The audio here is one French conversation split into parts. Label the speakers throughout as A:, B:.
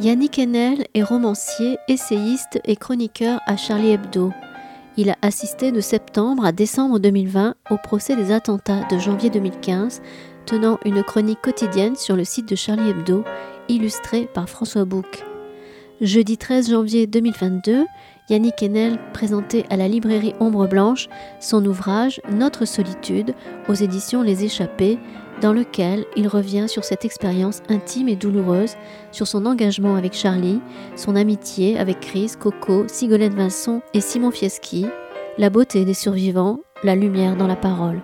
A: Yannick Enel est romancier, essayiste et chroniqueur à Charlie Hebdo. Il a assisté de septembre à décembre 2020 au procès des attentats de janvier 2015, tenant une chronique quotidienne sur le site de Charlie Hebdo, illustrée par François Bouc. Jeudi 13 janvier 2022, Yannick Enel présentait à la librairie Ombre Blanche son ouvrage Notre solitude aux éditions Les Échappés, dans lequel il revient sur cette expérience intime et douloureuse, sur son engagement avec Charlie, son amitié avec Chris, Coco, Sigolène Vincent et Simon Fieschi, la beauté des survivants, la lumière dans la parole.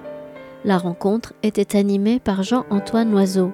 A: La rencontre était animée par Jean-Antoine Loiseau.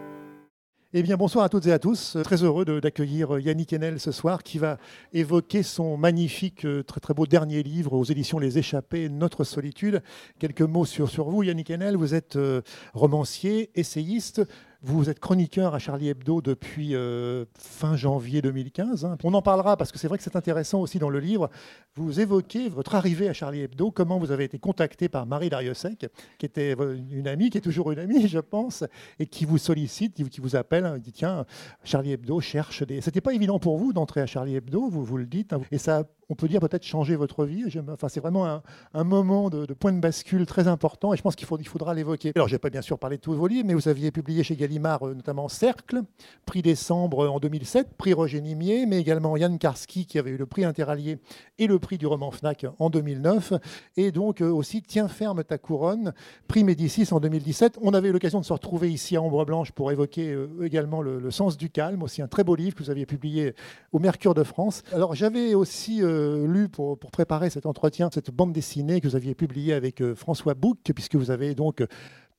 B: Eh bien, bonsoir à toutes et à tous. Très heureux d'accueillir Yannick Enel ce soir qui va évoquer son magnifique, euh, très très beau dernier livre aux éditions Les Échappés, Notre solitude. Quelques mots sur, sur vous, Yannick Enel. Vous êtes euh, romancier, essayiste. Vous êtes chroniqueur à Charlie Hebdo depuis euh, fin janvier 2015. Hein. On en parlera parce que c'est vrai que c'est intéressant aussi dans le livre. Vous évoquez votre arrivée à Charlie Hebdo, comment vous avez été contacté par Marie Dariussec, qui était une amie, qui est toujours une amie, je pense, et qui vous sollicite, qui vous appelle, hein, dit tiens, Charlie Hebdo cherche des. C'était pas évident pour vous d'entrer à Charlie Hebdo, vous vous le dites, hein. et ça on peut dire peut-être changer votre vie. Enfin, c'est vraiment un, moment de, point de bascule très important et je pense qu'il faudra l'évoquer. Alors, je n'ai pas bien sûr parlé de tous vos livres, mais vous aviez publié chez Gallimard euh, notamment Cercle, prix décembre en 2007, prix Roger Nimier, mais également Yann Karski qui avait eu le prix Interallié et le prix du roman FNAC en 2009. Et donc euh, aussi Tiens ferme ta couronne, prix Médicis en 2017. On avait eu l'occasion de se retrouver ici à Ombre Blanche pour évoquer euh, également le, sens du calme, aussi un très beau livre que vous aviez publié au Mercure de France. Alors j'avais aussi... lu pour, préparer cet entretien, cette bande dessinée que vous aviez publiée avec euh, François Bouc, puisque vous avez donc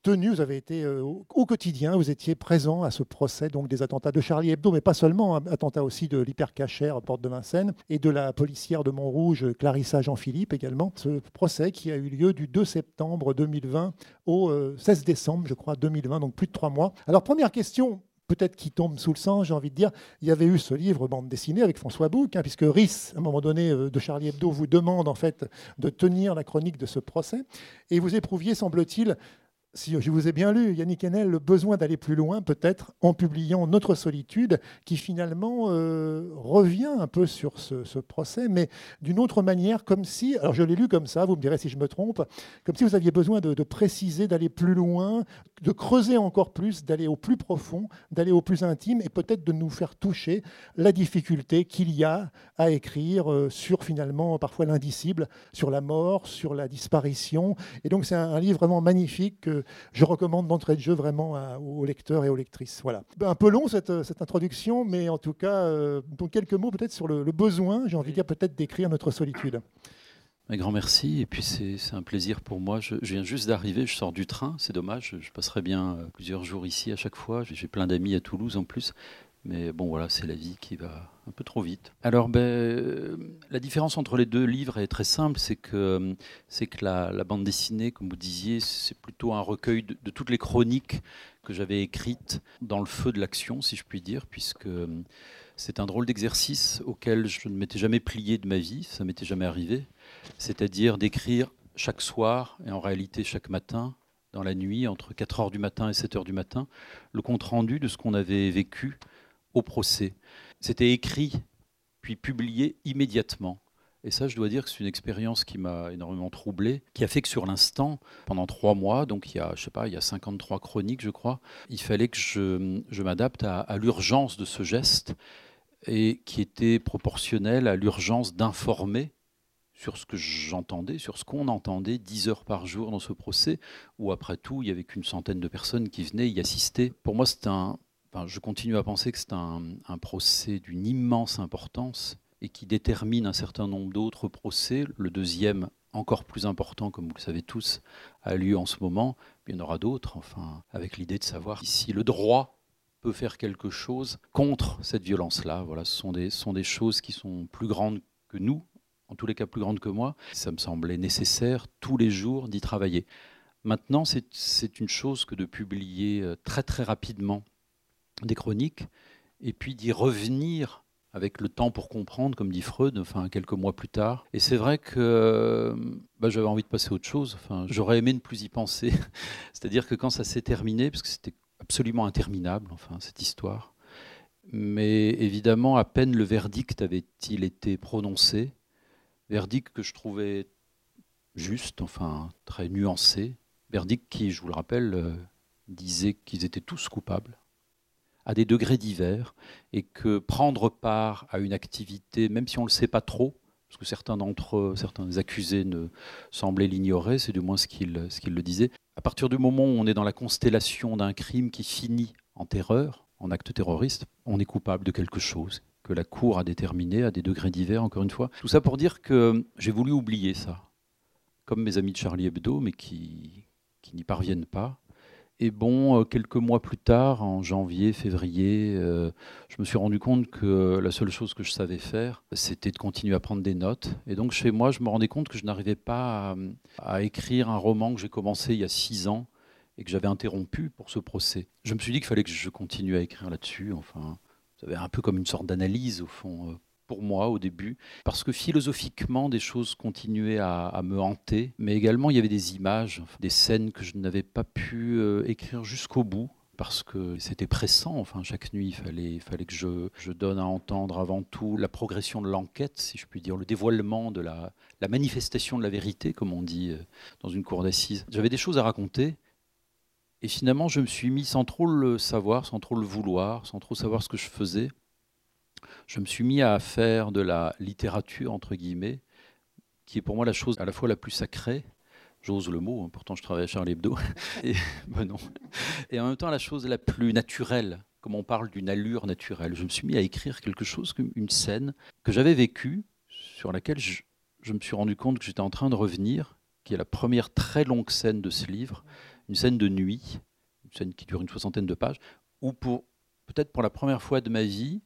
B: tenu, vous avez été euh, au quotidien, vous étiez présent à ce procès donc des attentats de Charlie Hebdo, mais pas seulement, hein, attentats aussi de l'hypercachère Porte de Vincennes et de la policière de Montrouge Clarissa Jean-Philippe également. Ce procès qui a eu lieu du 2 septembre 2020 au 16 décembre, je crois, 2020, donc plus de trois mois. Alors première question, peut-être qui tombe sous le sang, j'ai envie de dire, il y avait eu ce livre bande dessinée avec François Bouc, hein, puisque Rhys, à un moment donné, euh, de Charlie Hebdo, vous demande en fait de tenir la chronique de ce procès, et vous éprouviez, semble-t-il, si je vous ai bien lu, Yannick Enel, le besoin d'aller plus loin, peut-être en publiant Notre solitude, qui finalement euh, revient un peu sur ce, procès, mais d'une autre manière, comme si, alors je l'ai lu comme ça, vous me direz si je me trompe, comme si vous aviez besoin de, préciser, d'aller plus loin, de creuser encore plus, d'aller au plus profond, d'aller au plus intime, et peut-être de nous faire toucher la difficulté qu'il y a à écrire euh, sur finalement parfois l'indicible, sur la mort, sur la disparition. Et donc c'est un, livre vraiment magnifique. que je recommande d'entrée de jeu vraiment aux lecteurs et aux lectrices. Voilà. Un peu long cette, introduction, mais en tout cas, euh, donc quelques mots peut-être sur le, besoin, j'ai envie de dire peut-être d'écrire notre solitude.
C: Un grand merci, et puis c'est un plaisir pour moi. Je, viens juste d'arriver, je sors du train, c'est dommage, je passerai bien euh, plusieurs jours ici à chaque fois. J'ai plein d'amis à Toulouse en plus, mais bon voilà, c'est la vie qui va un peu trop vite. Alors, ben, la différence entre les deux livres est très simple, c'est que, c'est que la, bande dessinée, comme vous disiez, c'est plutôt un recueil de, toutes les chroniques que j'avais écrites dans le feu de l'action, si je puis dire, puisque c'est un drôle d'exercice auquel je ne m'étais jamais plié de ma vie, ça m'était jamais arrivé, c'est-à-dire d'écrire chaque soir, et en réalité chaque matin, dans la nuit, entre 4 heures du matin et 7 heures du matin, le compte-rendu de ce qu'on avait vécu au procès. C'était écrit, puis publié immédiatement. Et ça, je dois dire que c'est une expérience qui m'a énormément troublé, qui a fait que sur l'instant, pendant trois mois, donc il y a, je sais pas, il y a 53 chroniques, je crois, il fallait que je, m'adapte à, l'urgence de ce geste et qui était proportionnel à l'urgence d'informer sur ce que j'entendais, sur ce qu'on entendait 10 heures par jour dans ce procès, où après tout, il n'y avait qu'une centaine de personnes qui venaient y assister. Pour moi, c'est un, je continue à penser que c'est un, procès d'une immense importance et qui détermine un certain nombre d'autres procès. Le deuxième, encore plus important, comme vous le savez tous, a lieu en ce moment. Il y en aura d'autres, enfin, avec l'idée de savoir si le droit peut faire quelque chose contre cette violence-là. Voilà, ce sont des, sont des choses qui sont plus grandes que nous, en tous les cas plus grandes que moi. Ça me semblait nécessaire tous les jours d'y travailler. Maintenant, c'est une chose que de publier euh, très très rapidement des chroniques, et puis d'y revenir avec le temps pour comprendre, comme dit Freud, enfin quelques mois plus tard. Et c'est vrai que bah, j'avais envie de passer à autre chose. Enfin, j'aurais aimé ne plus y penser. C'est-à-dire que quand ça s'est terminé, parce que c'était absolument interminable, enfin cette histoire, Mais évidemment, à peine le verdict avait-il été prononcé, verdict que je trouvais juste, enfin très nuancé, verdict qui, je vous le rappelle, euh, disait qu'ils étaient tous coupables, à des degrés divers, et que prendre part à une activité, même si on ne le sait pas trop, parce que certains d'entre eux, certains accusés ne semblaient l'ignorer, c'est du moins ce qu'ils le disaient, à partir du moment où on est dans la constellation d'un crime qui finit en terreur, en acte terroriste, on est coupable de quelque chose que la Cour a déterminé à des degrés divers, encore une fois. Tout ça pour dire que j'ai voulu oublier ça, comme mes amis de Charlie Hebdo, mais qui n'y parviennent pas. Et bon, euh, quelques mois plus tard, en janvier, février, euh, je me suis rendu compte que la seule chose que je savais faire, c'était de continuer à prendre des notes. Et donc chez moi, je me rendais compte que je n'arrivais pas à, écrire un roman que j'ai commencé il y a six ans et que j'avais interrompu pour ce procès. Je me suis dit qu'il fallait que je continue à écrire là-dessus. Enfin, avait un peu comme une sorte d'analyse au fond. Pour moi au début, parce que philosophiquement, des choses continuaient à, me hanter, mais également il y avait des images, des scènes que je n'avais pas pu euh, écrire jusqu'au bout. Parce que c'était pressant, enfin chaque nuit il fallait, il fallait que je, donne à entendre avant tout la progression de l'enquête, si je puis dire, le dévoilement de la, la manifestation de la vérité, comme on dit euh, dans une cour d'assises. J'avais des choses à raconter, et finalement, je me suis mis sans trop le savoir, sans trop le vouloir, sans trop savoir ce que je faisais je me suis mis à faire de la littérature, entre guillemets, qui est pour moi la chose à la fois la plus sacrée, j'ose le mot, hein, pourtant je travaille à Charlie Hebdo, et, ben et en même temps la chose la plus naturelle, comme on parle d'une allure naturelle. Je me suis mis à écrire quelque chose, une scène que j'avais vécue, sur laquelle je, je me suis rendu compte que j'étais en train de revenir, qui est la première très longue scène de ce livre, une scène de nuit, une scène qui dure une soixantaine de pages, où pour peut-être pour la première fois de ma vie,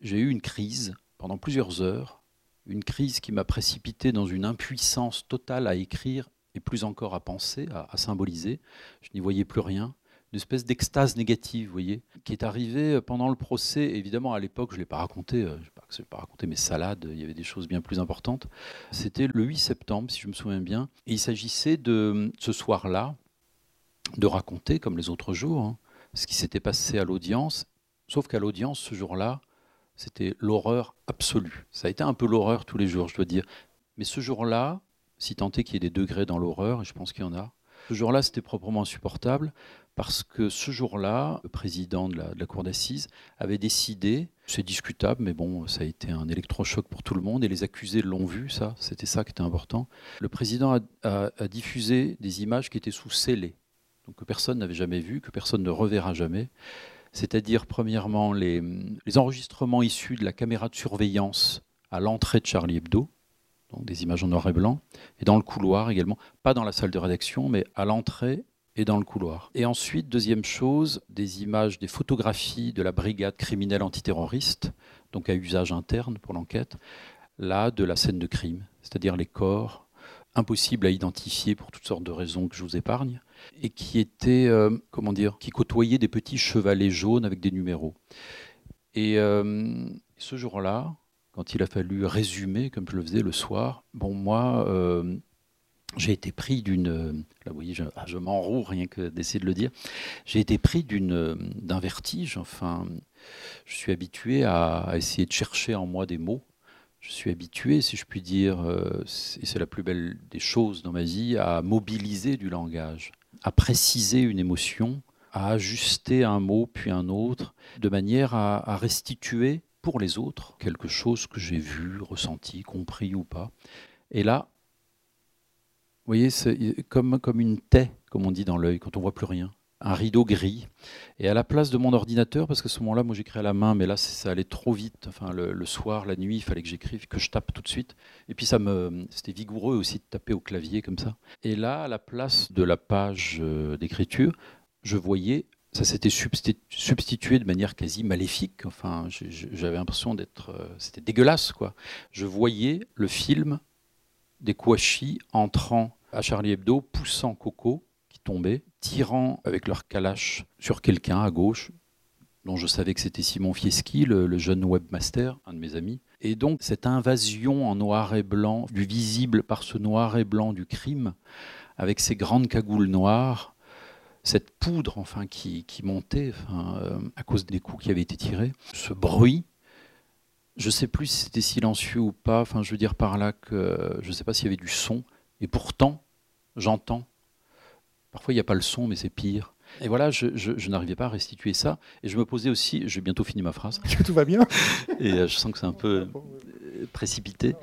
C: j'ai eu une crise pendant plusieurs heures, une crise qui m'a précipité dans une impuissance totale à écrire et plus encore à penser, à, symboliser. Je n'y voyais plus rien. Une espèce d'extase négative, vous voyez, qui est arrivée pendant le procès. Évidemment, à l'époque, je ne l'ai pas raconté, euh, je n'ai pas, raconté mes salades, il y avait des choses bien plus importantes. C'était le 8 septembre, si je me souviens bien. Et il s'agissait de, ce soir-là, de raconter, comme les autres jours, hein, ce qui s'était passé à l'audience. Sauf qu'à l'audience, ce jour-là, c'était l'horreur absolue. Ça a été un peu l'horreur tous les jours, je dois dire. Mais ce jour-là, si tant est qu'il y ait des degrés dans l'horreur, et je pense qu'il y en a, ce jour-là, c'était proprement insupportable parce que ce jour-là, le président de la, cour d'assises avait décidé, c'est discutable, mais bon, ça a été un électrochoc pour tout le monde et les accusés l'ont vu, ça, c'était ça qui était important. Le président a, diffusé des images qui étaient sous scellés, donc que personne n'avait jamais vues, que personne ne reverra jamais c'est-à-dire premièrement les, enregistrements issus de la caméra de surveillance à l'entrée de Charlie Hebdo, donc des images en noir et blanc, et dans le couloir également, pas dans la salle de rédaction, mais à l'entrée et dans le couloir. Et ensuite, deuxième chose, des images, des photographies de la brigade criminelle antiterroriste, donc à usage interne pour l'enquête, là, de la scène de crime, c'est-à-dire les corps, impossibles à identifier pour toutes sortes de raisons que je vous épargne, et qui était, euh, comment dire, qui côtoyait des petits chevalets jaunes avec des numéros. Et euh, ce jour-là, quand il a fallu résumer, comme je le faisais le soir, bon, moi, euh, j'ai été pris d'une. Là, vous voyez, je, ah, je m'enroue rien que d'essayer de le dire. J'ai été pris d'un vertige. Je suis habitué à, essayer de chercher en moi des mots. Je suis habitué, si je puis dire, et c'est la plus belle des choses dans ma vie, à mobiliser du langage à préciser une émotion, à ajuster un mot puis un autre, de manière à, restituer pour les autres quelque chose que j'ai vu, ressenti, compris ou pas. Et là, vous voyez, c'est comme, comme une taie, comme on dit dans l'œil, quand on voit plus rien un rideau gris. Et à la place de mon ordinateur, parce qu'à ce moment-là, moi j'écris à la main, mais là ça allait trop vite. Enfin, le, soir, la nuit, il fallait que j'écrive, que je tape tout de suite. Et puis ça me, c'était vigoureux aussi de taper au clavier comme ça. Et là, à la place de la page euh, d'écriture, je voyais, ça s'était substitué de manière quasi maléfique. Enfin, j'avais l'impression d'être, euh, c'était dégueulasse quoi. Je voyais le film des Kouachi entrant à Charlie Hebdo, poussant Coco tomber, tirant avec leur calache sur quelqu'un à gauche, dont je savais que c'était Simon Fieschi, le, jeune webmaster, un de mes amis. Et donc cette invasion en noir et blanc, du visible par ce noir et blanc du crime, avec ces grandes cagoules noires, cette poudre enfin qui, montait euh, à cause des coups qui avaient été tirés, ce bruit. Je ne sais plus si c'était silencieux ou pas. Enfin, je veux dire par là que je ne sais pas s'il y avait du son. Et pourtant, j'entends. Parfois, il n'y a pas le son, mais c'est pire. Et voilà, je, n'arrivais pas à restituer ça. Et je me posais aussi, j'ai bientôt fini ma phrase.
B: Tout va bien?
C: Et euh, je sens que c'est un peu euh, précipité,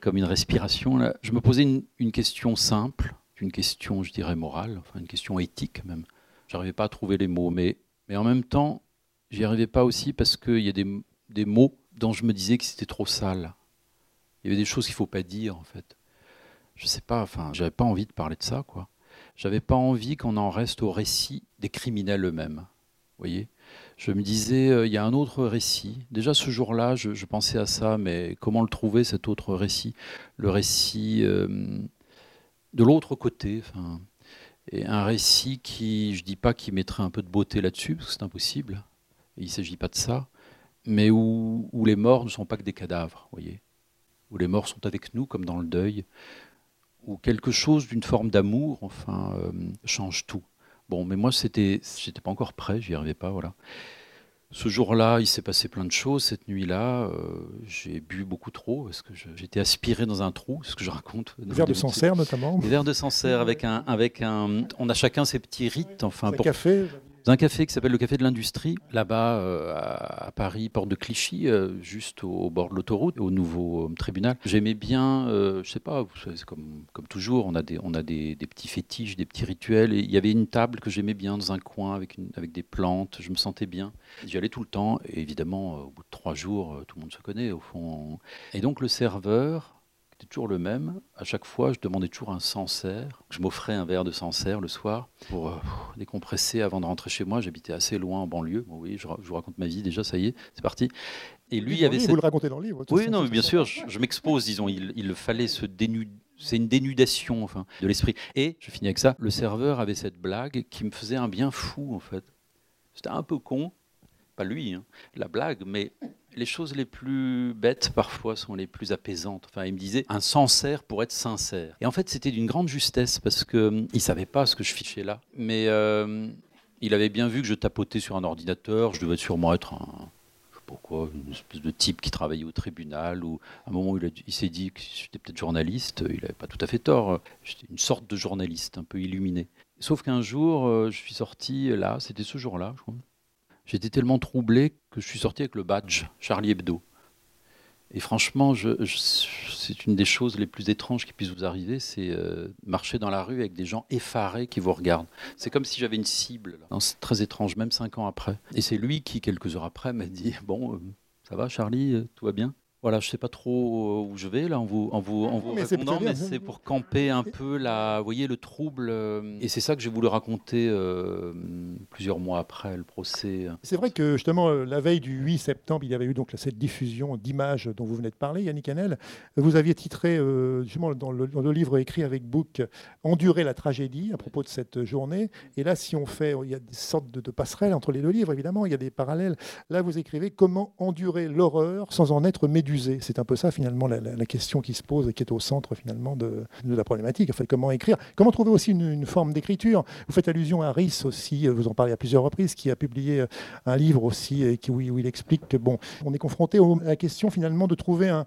C: comme une respiration. Là. Je me posais une, une question simple une question, je dirais, morale, enfin une question éthique même. J'arrivais pas à trouver les mots, mais, mais en même temps, j'y arrivais pas aussi parce qu'il y a des, des, mots dont je me disais que c'était trop sale. Il y avait des choses qu'il faut pas dire, en fait. Je sais pas, enfin, j'avais pas envie de parler de ça, quoi. J'avais pas envie qu'on en reste au récit des criminels eux-mêmes. voyez je me disais, euh, il y a un autre récit. Déjà ce jour-là, je, pensais à ça, mais comment le trouver, cet autre récit? Le récit euh, de l'autre côté. Et un récit qui, je dis pas qu'il mettrait un peu de beauté là-dessus, parce que c'est impossible. il ne s'agit pas de ça, mais où, les morts ne sont pas que des cadavres, voyez, où les morts sont avec nous, comme dans le deuil, où quelque chose d'une forme d'amour, enfin, euh, change tout. Bon, mais moi, c'était, j'étais pas encore prêt, j'y arrivais pas, voilà. Ce jour-là, il s'est passé plein de choses. Cette nuit-là, euh, j'ai bu beaucoup trop parce que j'étais aspiré dans un trou, ce que je raconte.
B: Des verres de Sancerre notamment.
C: Des verres de Sancerre avec un, avec un. On a chacun ses petits rites. Enfin,
B: un café
C: un café qui s'appelle le Café de l'Industrie, là-bas euh, à, Paris, porte de Clichy, euh, juste au, bord de l'autoroute, au nouveau euh, tribunal. J'aimais bien, je sais pas, c'est comme, comme toujours, on a, des, on a des, petits fétiches, des petits rituels. Et il y avait une table que j'aimais bien dans un coin avec, une, avec des plantes, je me sentais bien. J'y allais tout le temps, et évidemment, au bout de trois jours, tout le monde se connaît au fond. Et donc le serveur, toujours le même. À chaque fois, je demandais toujours un Sancerre. Je m'offrais un verre de Sancerre le soir pour euh, décompresser avant de rentrer chez moi. J'habitais assez loin en banlieue. Bon, oui, je, vous raconte ma vie déjà, ça y est, c'est parti.
B: Et lui, il avait cette... Vous le racontez dans le livre.
C: Oui, non, bien sûr, je, m'expose, disons. Il, il fallait se dénuder c'est une dénudation enfin de l'esprit. Et je finis avec ça. Le serveur avait cette blague qui me faisait un bien fou en fait. C'était un peu con, pas lui, hein, la blague, mais les choses les plus bêtes parfois sont les plus apaisantes. Enfin, il me disait un sincère pour être sincère. Et en fait, c'était d'une grande justesse parce que hum, il savait pas ce que je fichais là, mais euh, il avait bien vu que je tapotais sur un ordinateur. Je devais sûrement être un je sais pas quoi, une espèce de type qui travaillait au tribunal ou à un moment où il, il s'est dit que j'étais peut-être journaliste. Il n'avait pas tout à fait tort. J'étais une sorte de journaliste un peu illuminé. Sauf qu'un jour, euh, je suis sorti là, c'était ce jour-là, je crois. J'étais tellement troublé que je suis sorti avec le badge Charlie Hebdo. Et franchement, c'est une des choses les plus étranges qui puissent vous arriver, c'est euh, marcher dans la rue avec des gens effarés qui vous regardent. C'est comme si j'avais une cible. C'est très étrange, même cinq ans après. Et c'est lui qui, quelques heures après, m'a dit Bon, euh, ça va, Charlie, euh, tout va bien? Voilà, je ne sais pas trop où je vais là en vous, en vous, en vous mais répondant, mais c'est pour camper un peu la, vous voyez, le trouble. Euh, et c'est ça que j'ai voulu raconter euh, plusieurs mois après le procès.
B: C'est vrai que justement, euh, la veille du 8 septembre, il y avait eu donc cette diffusion d'images dont vous venez de parler, Yannick Hanel. Vous aviez titré, justement, dans le, dans le, livre écrit avec Book, Endurer la tragédie à propos de cette journée. Et là, si on fait, il y a des sortes de, de passerelles entre les deux livres, évidemment, il y a des parallèles. Là, vous écrivez Comment endurer l'horreur sans en être médusé c'est un peu ça finalement la, question qui se pose et qui est au centre finalement de, la problématique. En fait, comment écrire? Comment trouver aussi une, forme d'écriture? Vous faites allusion à Rhys aussi, vous en parlez à plusieurs reprises, qui a publié un livre aussi et qui, où, il explique que bon, on est confronté à la question finalement de trouver un,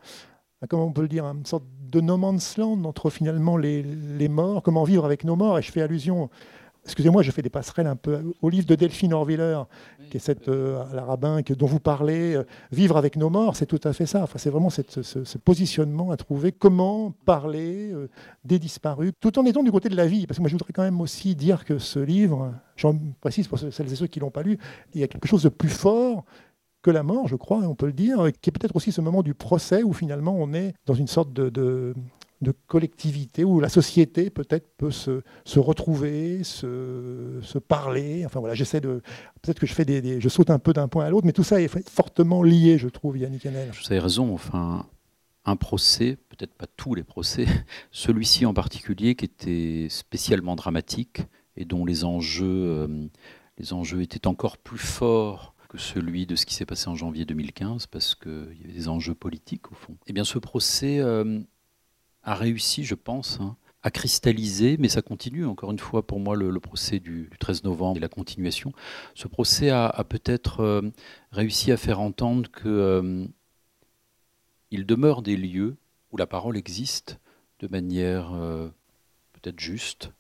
B: comment on peut le dire, une sorte de no man's land entre finalement les, les morts, comment vivre avec nos morts. Et je fais allusion Excusez-moi, je fais des passerelles un peu au livre de Delphine Orwiller, qui est cette euh, la rabbin dont vous parlez, euh, Vivre avec nos morts, c'est tout à fait ça. Enfin, c'est vraiment cette, ce, positionnement à trouver, comment parler euh, des disparus, tout en étant du côté de la vie? Parce que moi, je voudrais quand même aussi dire que ce livre, j'en précise pour celles et ceux qui ne l'ont pas lu, il y a quelque chose de plus fort que la mort, je crois, on peut le dire, qui est peut-être aussi ce moment du procès où finalement on est dans une sorte de, de collectivité où la société peut-être peut se, se retrouver, se, se, parler. Enfin voilà, j'essaie de. Peut-être que je fais des, je saute un peu d'un point à l'autre, mais tout ça est fortement lié, je trouve, Yannick Hanel.
C: Vous avez raison. Enfin, un procès, peut-être pas tous les procès, celui-ci en particulier qui était spécialement dramatique et dont les enjeux, euh, les enjeux étaient encore plus forts que celui de ce qui s'est passé en janvier 2015, parce qu'il y avait des enjeux politiques au fond. Eh bien, ce procès euh, a réussi, je pense, hein, a cristallisé, mais ça continue. Encore une fois, pour moi, le, procès du, 13 novembre et la continuation, ce procès a, peut-être euh, réussi à faire entendre que euh, il demeure des lieux où la parole existe de manière euh, peut-être juste,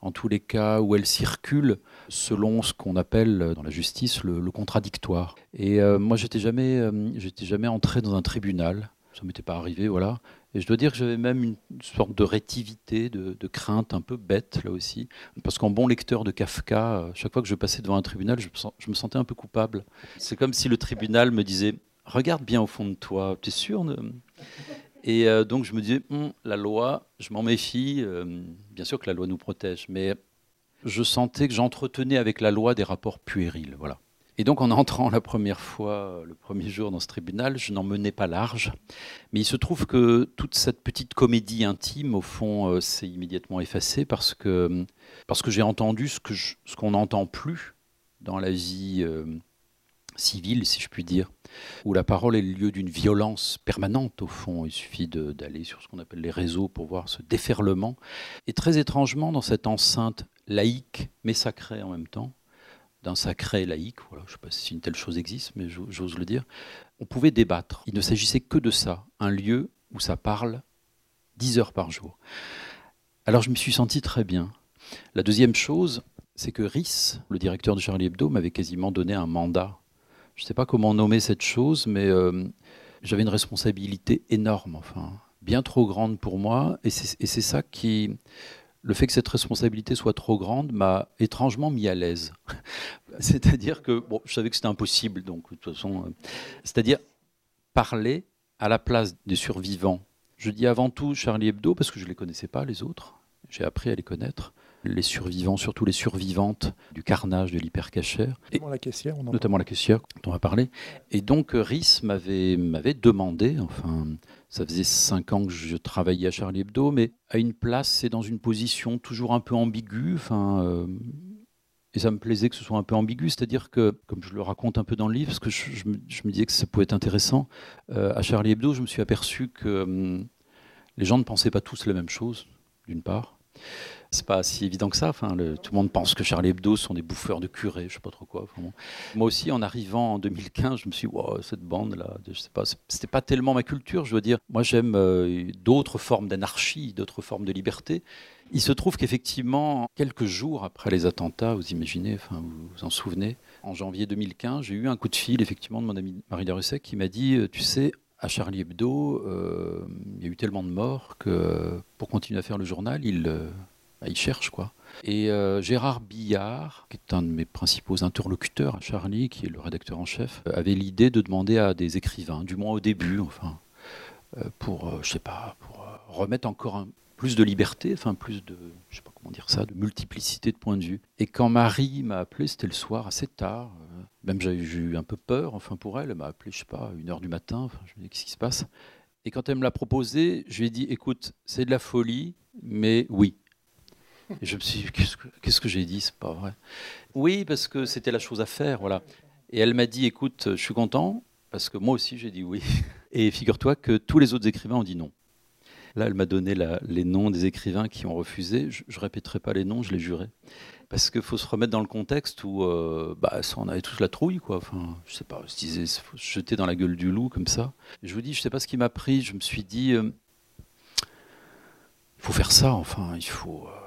C: en tous les cas où elle circule selon ce qu'on appelle dans la justice le, contradictoire. Et moi, j'étais jamais, j'étais jamais entré dans un tribunal, ça m'était pas arrivé, voilà. Et je dois dire que j'avais même une sorte de rétivité, de, crainte un peu bête là aussi. Parce qu'en bon lecteur de Kafka, euh, chaque fois que je passais devant un tribunal, je me, sentais un peu coupable. C'est comme si le tribunal me disait Regarde bien au fond de toi, tu es sûr Et euh, donc je me disais hum, La loi, je m'en méfie. Euh, bien sûr que la loi nous protège, mais je sentais que j'entretenais avec la loi des rapports puérils. Voilà. Et donc en entrant la première fois, le premier jour dans ce tribunal, je n'en menais pas large. Mais il se trouve que toute cette petite comédie intime, au fond, euh, s'est immédiatement effacée parce que, parce que j'ai entendu ce, que ce qu'on n'entend plus dans la vie euh, civile, si je puis dire, où la parole est le lieu d'une violence permanente, au fond. Il suffit d'aller sur ce qu'on appelle les réseaux pour voir ce déferlement. Et très étrangement, dans cette enceinte laïque, mais sacrée en même temps, d'un sacré laïque, voilà, je ne sais pas si une telle chose existe, mais j'ose le dire, on pouvait débattre. Il ne s'agissait que de ça, un lieu où ça parle 10 heures par jour. Alors je me suis senti très bien. La deuxième chose, c'est que Rhys, le directeur de Charlie Hebdo, m'avait quasiment donné un mandat. Je ne sais pas comment nommer cette chose, mais euh, j'avais une responsabilité énorme, enfin, bien trop grande pour moi, et c'est ça qui le fait que cette responsabilité soit trop grande m'a étrangement mis à l'aise. c'est-à-dire que, bon, je savais que c'était impossible, donc de toute façon, euh, c'est-à-dire parler à la place des survivants. Je dis avant tout Charlie Hebdo parce que je ne les connaissais pas, les autres. J'ai appris à les connaître. Les survivants, surtout les survivantes du carnage de l'hypercachère.
B: Notamment la caissière, on
C: Notamment la caissière, dont on va parler. Et donc, Rhys m'avait demandé, enfin, ça faisait cinq ans que je travaillais à Charlie Hebdo, mais à une place, c'est dans une position toujours un peu ambiguë. Euh, et ça me plaisait que ce soit un peu ambigu, c'est-à-dire que, comme je le raconte un peu dans le livre, parce que je, me, disais que ça pouvait être intéressant, euh, à Charlie Hebdo, je me suis aperçu que hum, les gens ne pensaient pas tous la même chose, d'une part c'est pas si évident que ça. Tout le monde pense que Charlie Hebdo sont des bouffeurs de curés, je sais pas trop quoi. Moi aussi, en arrivant en 2015, je me suis dit, cette bande-là, je sais pas, c'était pas tellement ma culture, je veux dire. Moi, j'aime euh, d'autres formes d'anarchie, d'autres formes de liberté. Il se trouve qu'effectivement, quelques jours après les attentats, vous imaginez, vous vous en souvenez, en janvier 2015, j'ai eu un coup de fil, effectivement, de mon ami Marie Darusset qui m'a dit, euh, tu sais, à Charlie Hebdo, euh, il y a eu tellement de morts que pour continuer à faire le journal, il, il cherche quoi. Et euh, Gérard Billard, qui est un de mes principaux interlocuteurs à Charlie, qui est le rédacteur en chef, euh, avait l'idée de demander à des écrivains, du moins au début, enfin, euh, pour, je sais pas, pour remettre encore plus de liberté, enfin plus de, je sais pas comment dire ça, de multiplicité de points de vue. Et quand Marie m'a appelé, c'était le soir, assez tard, même j'ai eu un peu peur, enfin pour elle, elle m'a appelé, je sais pas, une heure du matin, je me dis qu'est-ce qui se passe? Et quand elle me l'a proposé, je lui ai dit, écoute, c'est de la folie, mais oui. Et je me suis dit, qu'est-ce que, j'ai dit C'est pas vrai. Oui, parce que c'était la chose à faire, voilà. Et elle m'a dit, écoute, je suis content, parce que moi aussi j'ai dit oui. Et figure-toi que tous les autres écrivains ont dit non. Là, elle m'a donné les noms des écrivains qui ont refusé. Je ne répéterai pas les noms, je les jurais. Parce qu'il faut se remettre dans le contexte où euh, bah, on avait tous la trouille, quoi. Enfin, je sais pas, je disais, faut se jeter dans la gueule du loup comme ça. je vous dis, je sais pas ce qui m'a pris. Je me suis dit, euh, il faut faire ça, enfin, il faut. Euh,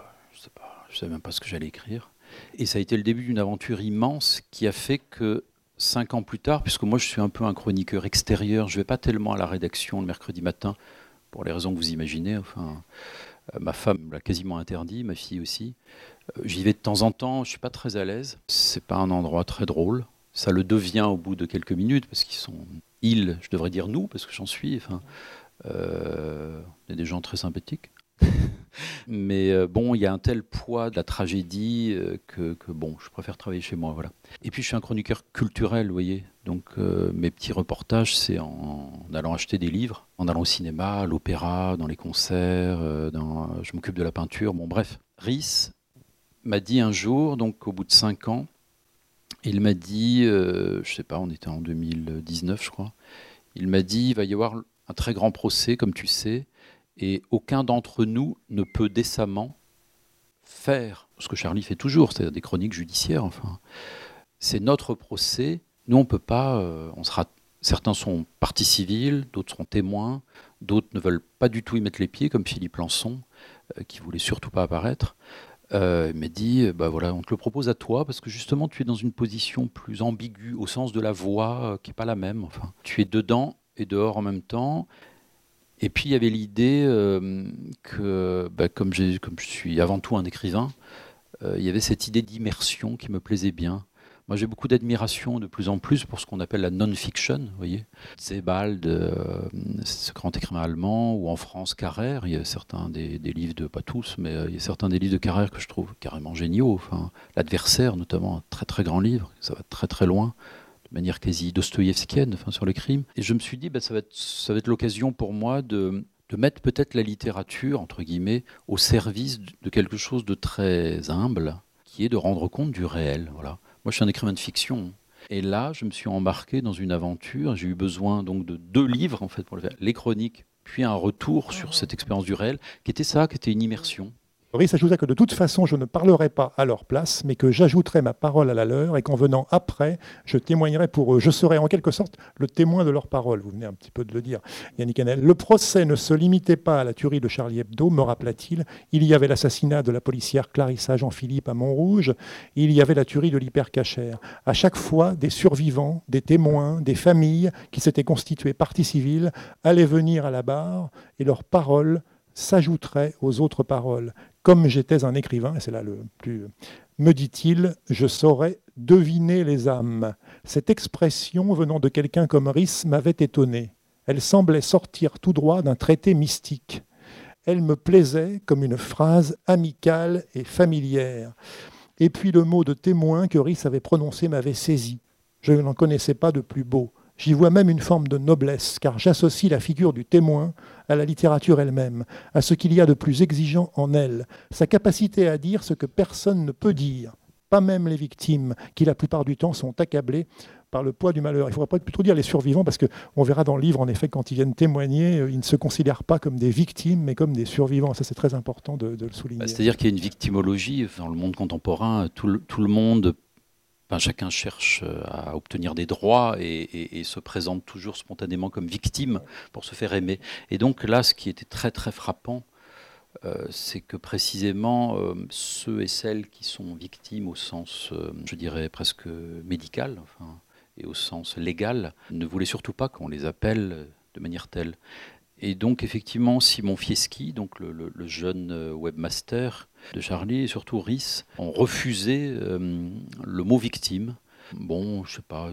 C: je ne savais même pas ce que j'allais écrire. Et ça a été le début d'une aventure immense qui a fait que cinq ans plus tard, puisque moi je suis un peu un chroniqueur extérieur, je ne vais pas tellement à la rédaction le mercredi matin, pour les raisons que vous imaginez. Enfin, euh, ma femme l'a quasiment interdit, ma fille aussi. Euh, j'y vais de temps en temps, je ne suis pas très à l'aise. C'est pas un endroit très drôle. Ça le devient au bout de quelques minutes, parce qu'ils sont ils, je devrais dire nous, parce que j'en suis. Enfin, euh, on est des gens très sympathiques. Mais euh, bon, il y a un tel poids de la tragédie euh, que, bon, je préfère travailler chez moi, voilà. Et puis je suis un chroniqueur culturel, vous voyez. Donc euh, mes petits reportages, c'est en, allant acheter des livres, en allant au cinéma, à l'opéra, dans les concerts, je m'occupe de la peinture, bon bref. Rhys m'a dit un jour, donc au bout de cinq ans, il m'a dit, je sais pas, on était en 2019 je crois, il m'a dit, il va y avoir un très grand procès, comme tu sais, Et aucun d'entre nous ne peut décemment faire ce que Charlie fait toujours, c'est-à-dire des chroniques judiciaires. Enfin, c'est notre procès. Nous, on peut pas. Euh, on sera. Certains sont partis civils, d'autres seront témoins, d'autres ne veulent pas du tout y mettre les pieds, comme Philippe Lançon, euh, qui voulait surtout pas apparaître. Euh, il m'a dit, bah voilà, on te le propose à toi parce que justement tu es dans une position plus ambiguë au sens de la voix qui n'est pas la même. Enfin, tu es dedans et dehors en même temps. Et puis il y avait l'idée euh, que, bah, comme, je suis avant tout un écrivain, euh, il y avait cette idée d'immersion qui me plaisait bien. Moi, j'ai beaucoup d'admiration de plus en plus pour ce qu'on appelle la non-fiction, vous voyez. Sebald, euh, ce grand écrivain allemand, ou en France, Carrère. Il y a certains des, livres de, pas tous, mais il y a certains des livres de Carrère que je trouve carrément géniaux. Enfin, L'adversaire, notamment, un très très grand livre, ça va très très loin de manière quasi dostoïevskienne enfin, sur les crimes. Et je me suis dit, bah, ça va être, ça va être l'occasion pour moi de, de mettre peut-être la littérature, entre guillemets, au service de quelque chose de très humble, qui est de rendre compte du réel. Voilà. Moi, je suis un écrivain de fiction. Et là, je me suis embarqué dans une aventure. J'ai eu besoin donc de deux livres, en fait, pour le faire. Les chroniques, puis un retour sur cette expérience du réel, qui était ça, qui était une immersion.
B: Maurice ajouta que de toute façon, je ne parlerai pas à leur place, mais que j'ajouterai ma parole à la leur et qu'en venant après, je témoignerai pour eux. Je serai en quelque sorte le témoin de leur parole. Vous venez un petit peu de le dire, Yannick Hanel. Le procès ne se limitait pas à la tuerie de Charlie Hebdo, me rappela-t-il. Il y avait l'assassinat de la policière Clarissa Jean-Philippe à Montrouge. Il y avait la tuerie de l'hypercachère. À chaque fois, des survivants, des témoins, des familles qui s'étaient constituées partie civile allaient venir à la barre et leurs paroles s'ajouteraient aux autres paroles. Comme j'étais un écrivain, et c'est là le plus, me dit-il, je saurais deviner les âmes. Cette expression venant de quelqu'un comme Rhys m'avait étonné. Elle semblait sortir tout droit d'un traité mystique. Elle me plaisait comme une phrase amicale et familière. Et puis le mot de témoin que Rhys avait prononcé m'avait saisi. Je n'en connaissais pas de plus beau. J'y vois même une forme de noblesse, car j'associe la figure du témoin à la littérature elle-même, à ce qu'il y a de plus exigeant en elle, sa capacité à dire ce que personne ne peut dire, pas même les victimes, qui la plupart du temps sont accablées par le poids du malheur. Il ne faudrait pas plutôt dire les survivants, parce qu'on verra dans le livre, en effet, quand ils viennent témoigner, euh, ils ne se considèrent pas comme des victimes, mais comme des survivants. Ça, c'est très important de, le souligner. Bah,
C: c'est-à-dire qu'il y a une victimologie dans le monde contemporain. tout le monde chacun cherche euh, à obtenir des droits et, se présente toujours spontanément comme victime pour se faire aimer. Et donc là, ce qui était très très frappant, euh, c'est que précisément euh, ceux et celles qui sont victimes au sens, je dirais, presque médical, et au sens légal, ne voulaient surtout pas qu'on les appelle de manière telle. Et donc effectivement, Simon Fieschi, donc le, jeune webmaster de Charlie, et surtout Rhys, ont refusé euh, le mot victime. Bon, je sais pas,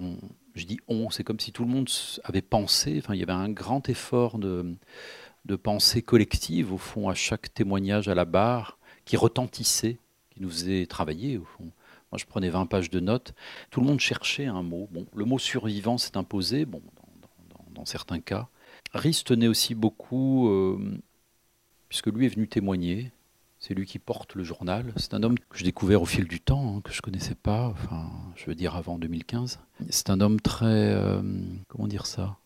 C: on je dis on, c'est comme si tout le monde avait pensé, enfin il y avait un grand effort de, de pensée collective au fond à chaque témoignage à la barre qui retentissait, qui nous faisait travailler au fond. Moi je prenais 20 pages de notes, tout le monde cherchait un mot. Bon, le mot survivant s'est imposé, bon, dans certains cas. Rhys tenait aussi beaucoup, euh, puisque lui est venu témoigner. C'est lui qui porte le journal. C'est un homme que j'ai découvert au fil du temps, hein, que je ne connaissais pas, enfin, je veux dire avant 2015. C'est un homme très. Euh, comment dire ça?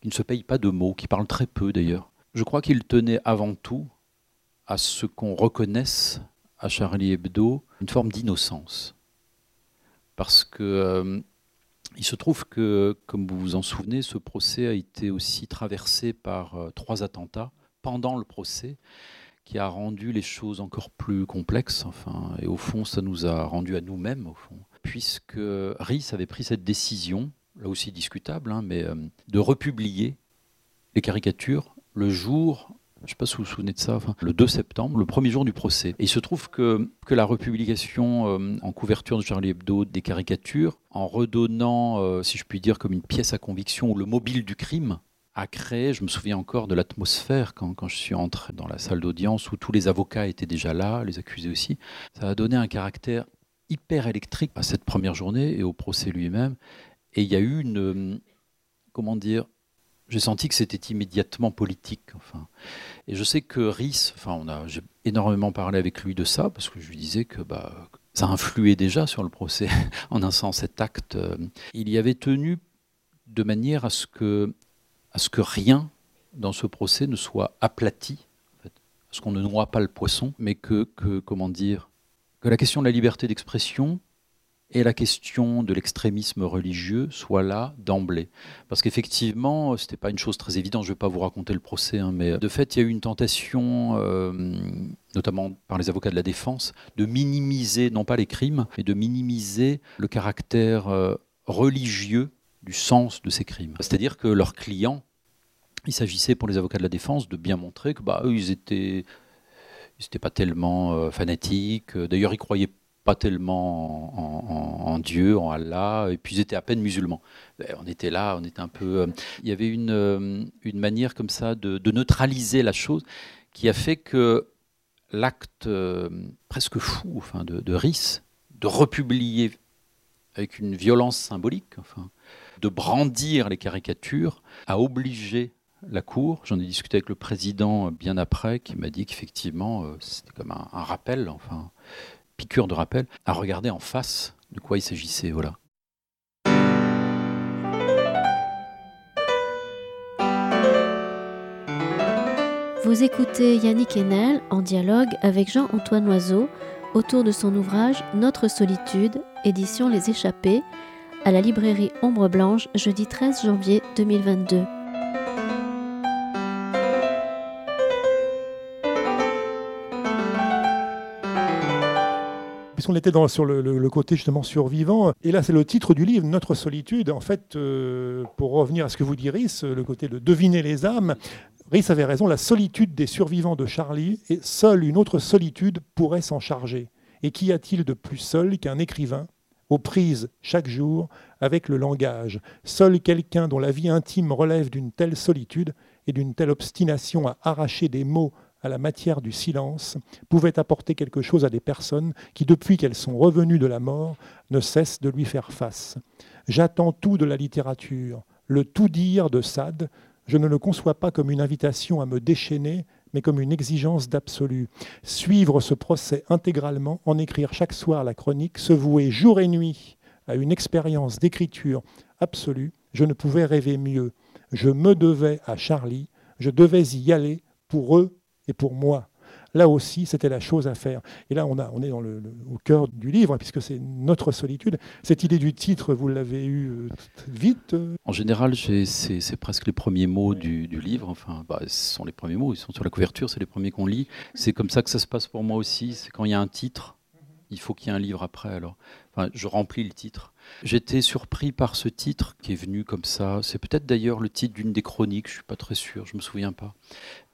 C: Qui ne se paye pas de mots, qui parle très peu d'ailleurs. Je crois qu'il tenait avant tout à ce qu'on reconnaisse à Charlie Hebdo une forme d'innocence. Parce que euh, il se trouve que, comme vous vous en souvenez, ce procès a été aussi traversé par euh, trois attentats pendant le procès, qui a rendu les choses encore plus complexes. Enfin, et au fond, ça nous a rendu à nous-mêmes, au fond, puisque Rhys avait pris cette décision, là aussi discutable, hein, mais euh, de republier les caricatures le jour je ne sais pas si vous vous souvenez de ça, le 2 septembre, le premier jour du procès. Et il se trouve que, que la republication euh, en couverture de Charlie Hebdo des caricatures, en redonnant, euh, si je puis dire, comme une pièce à conviction, le mobile du crime, a créé, je me souviens encore de l'atmosphère quand, quand, je suis entré dans la salle d'audience où tous les avocats étaient déjà là, les accusés aussi. Ça a donné un caractère hyper électrique à cette première journée et au procès lui-même. Et il y a eu une, comment dire, j'ai senti que c'était immédiatement politique. Enfin. Et je sais que Rhys, enfin, j'ai énormément parlé avec lui de ça, parce que je lui disais que bah, ça influait déjà sur le procès, en un sens, cet acte. Euh, il y avait tenu de manière à ce que, à ce que rien dans ce procès, ne soit aplati, parce qu'on ne noie pas le poisson, mais que, que, comment dire, que la question de la liberté d'expression et la question de l'extrémisme religieux soit là d'emblée. Parce qu'effectivement, ce n'était pas une chose très évidente, je ne vais pas vous raconter le procès, hein, mais de fait, il y a eu une tentation, euh, notamment par les avocats de la défense, de minimiser, non pas les crimes, mais de minimiser le caractère euh, religieux du sens de ces crimes. C'est-à-dire que leurs clients, il s'agissait pour les avocats de la défense de bien montrer que bah, eux, ils étaient... Ils pas tellement euh, fanatiques. D'ailleurs, ils croyaient pas tellement en, Dieu, en Allah, et puis ils étaient à peine musulmans. Ben, on était là, on était un peu. Euh, il y avait une, euh, une manière comme ça de, neutraliser la chose qui a fait que l'acte euh, presque fou, enfin, de, de Rhys, de republier avec une violence symbolique, enfin, de brandir les caricatures, a obligé la Cour, j'en ai discuté avec le président bien après, qui m'a dit qu'effectivement, c'était comme un, rappel, enfin, piqûre de rappel, à regarder en face de quoi il s'agissait. Voilà.
A: Vous écoutez Yannick Enel en dialogue avec Jean-Antoine Oiseau autour de son ouvrage Notre solitude, édition Les Échappés, à la librairie Ombre Blanche, jeudi 13 janvier 2022.
B: on était dans, sur le, côté justement survivant. Et là, c'est le titre du livre, Notre solitude. En fait, euh, pour revenir à ce que vous dit Rhys, le côté de deviner les âmes, Rhys avait raison, la solitude des survivants de Charlie, et seule une autre solitude pourrait s'en charger. Et qu'y a-t-il de plus seul qu'un écrivain aux prises chaque jour avec le langage, seul quelqu'un dont la vie intime relève d'une telle solitude et d'une telle obstination à arracher des mots à la matière du silence pouvait apporter quelque chose à des personnes qui, depuis qu'elles sont revenues de la mort, ne cessent de lui faire face. J'attends tout de la littérature, le tout dire de Sade, je ne le conçois pas comme une invitation à me déchaîner, mais comme une exigence d'absolu. Suivre ce procès intégralement, en écrire chaque soir la chronique, se vouer jour et nuit à une expérience d'écriture absolue, je ne pouvais rêver mieux. Je me devais à Charlie, je devais y aller pour eux et pour moi. Là aussi, c'était la chose à faire. Et là, on, a, on est au cœur du livre, puisque c'est notre solitude. Cette idée du titre, vous l'avez eu euh, vite euh
C: En général, c'est presque les premiers mots du, livre. Enfin, bah, ce sont les premiers mots, ils sont sur la couverture, c'est les premiers qu'on lit. C'est comme ça que ça se passe pour moi aussi. C'est quand il y a un titre, il faut qu'il y ait un livre après. Alors, je remplis le titre. J'étais surpris par ce titre qui est venu comme ça. C'est peut-être d'ailleurs le titre d'une des chroniques, je suis pas très sûr, je me souviens pas.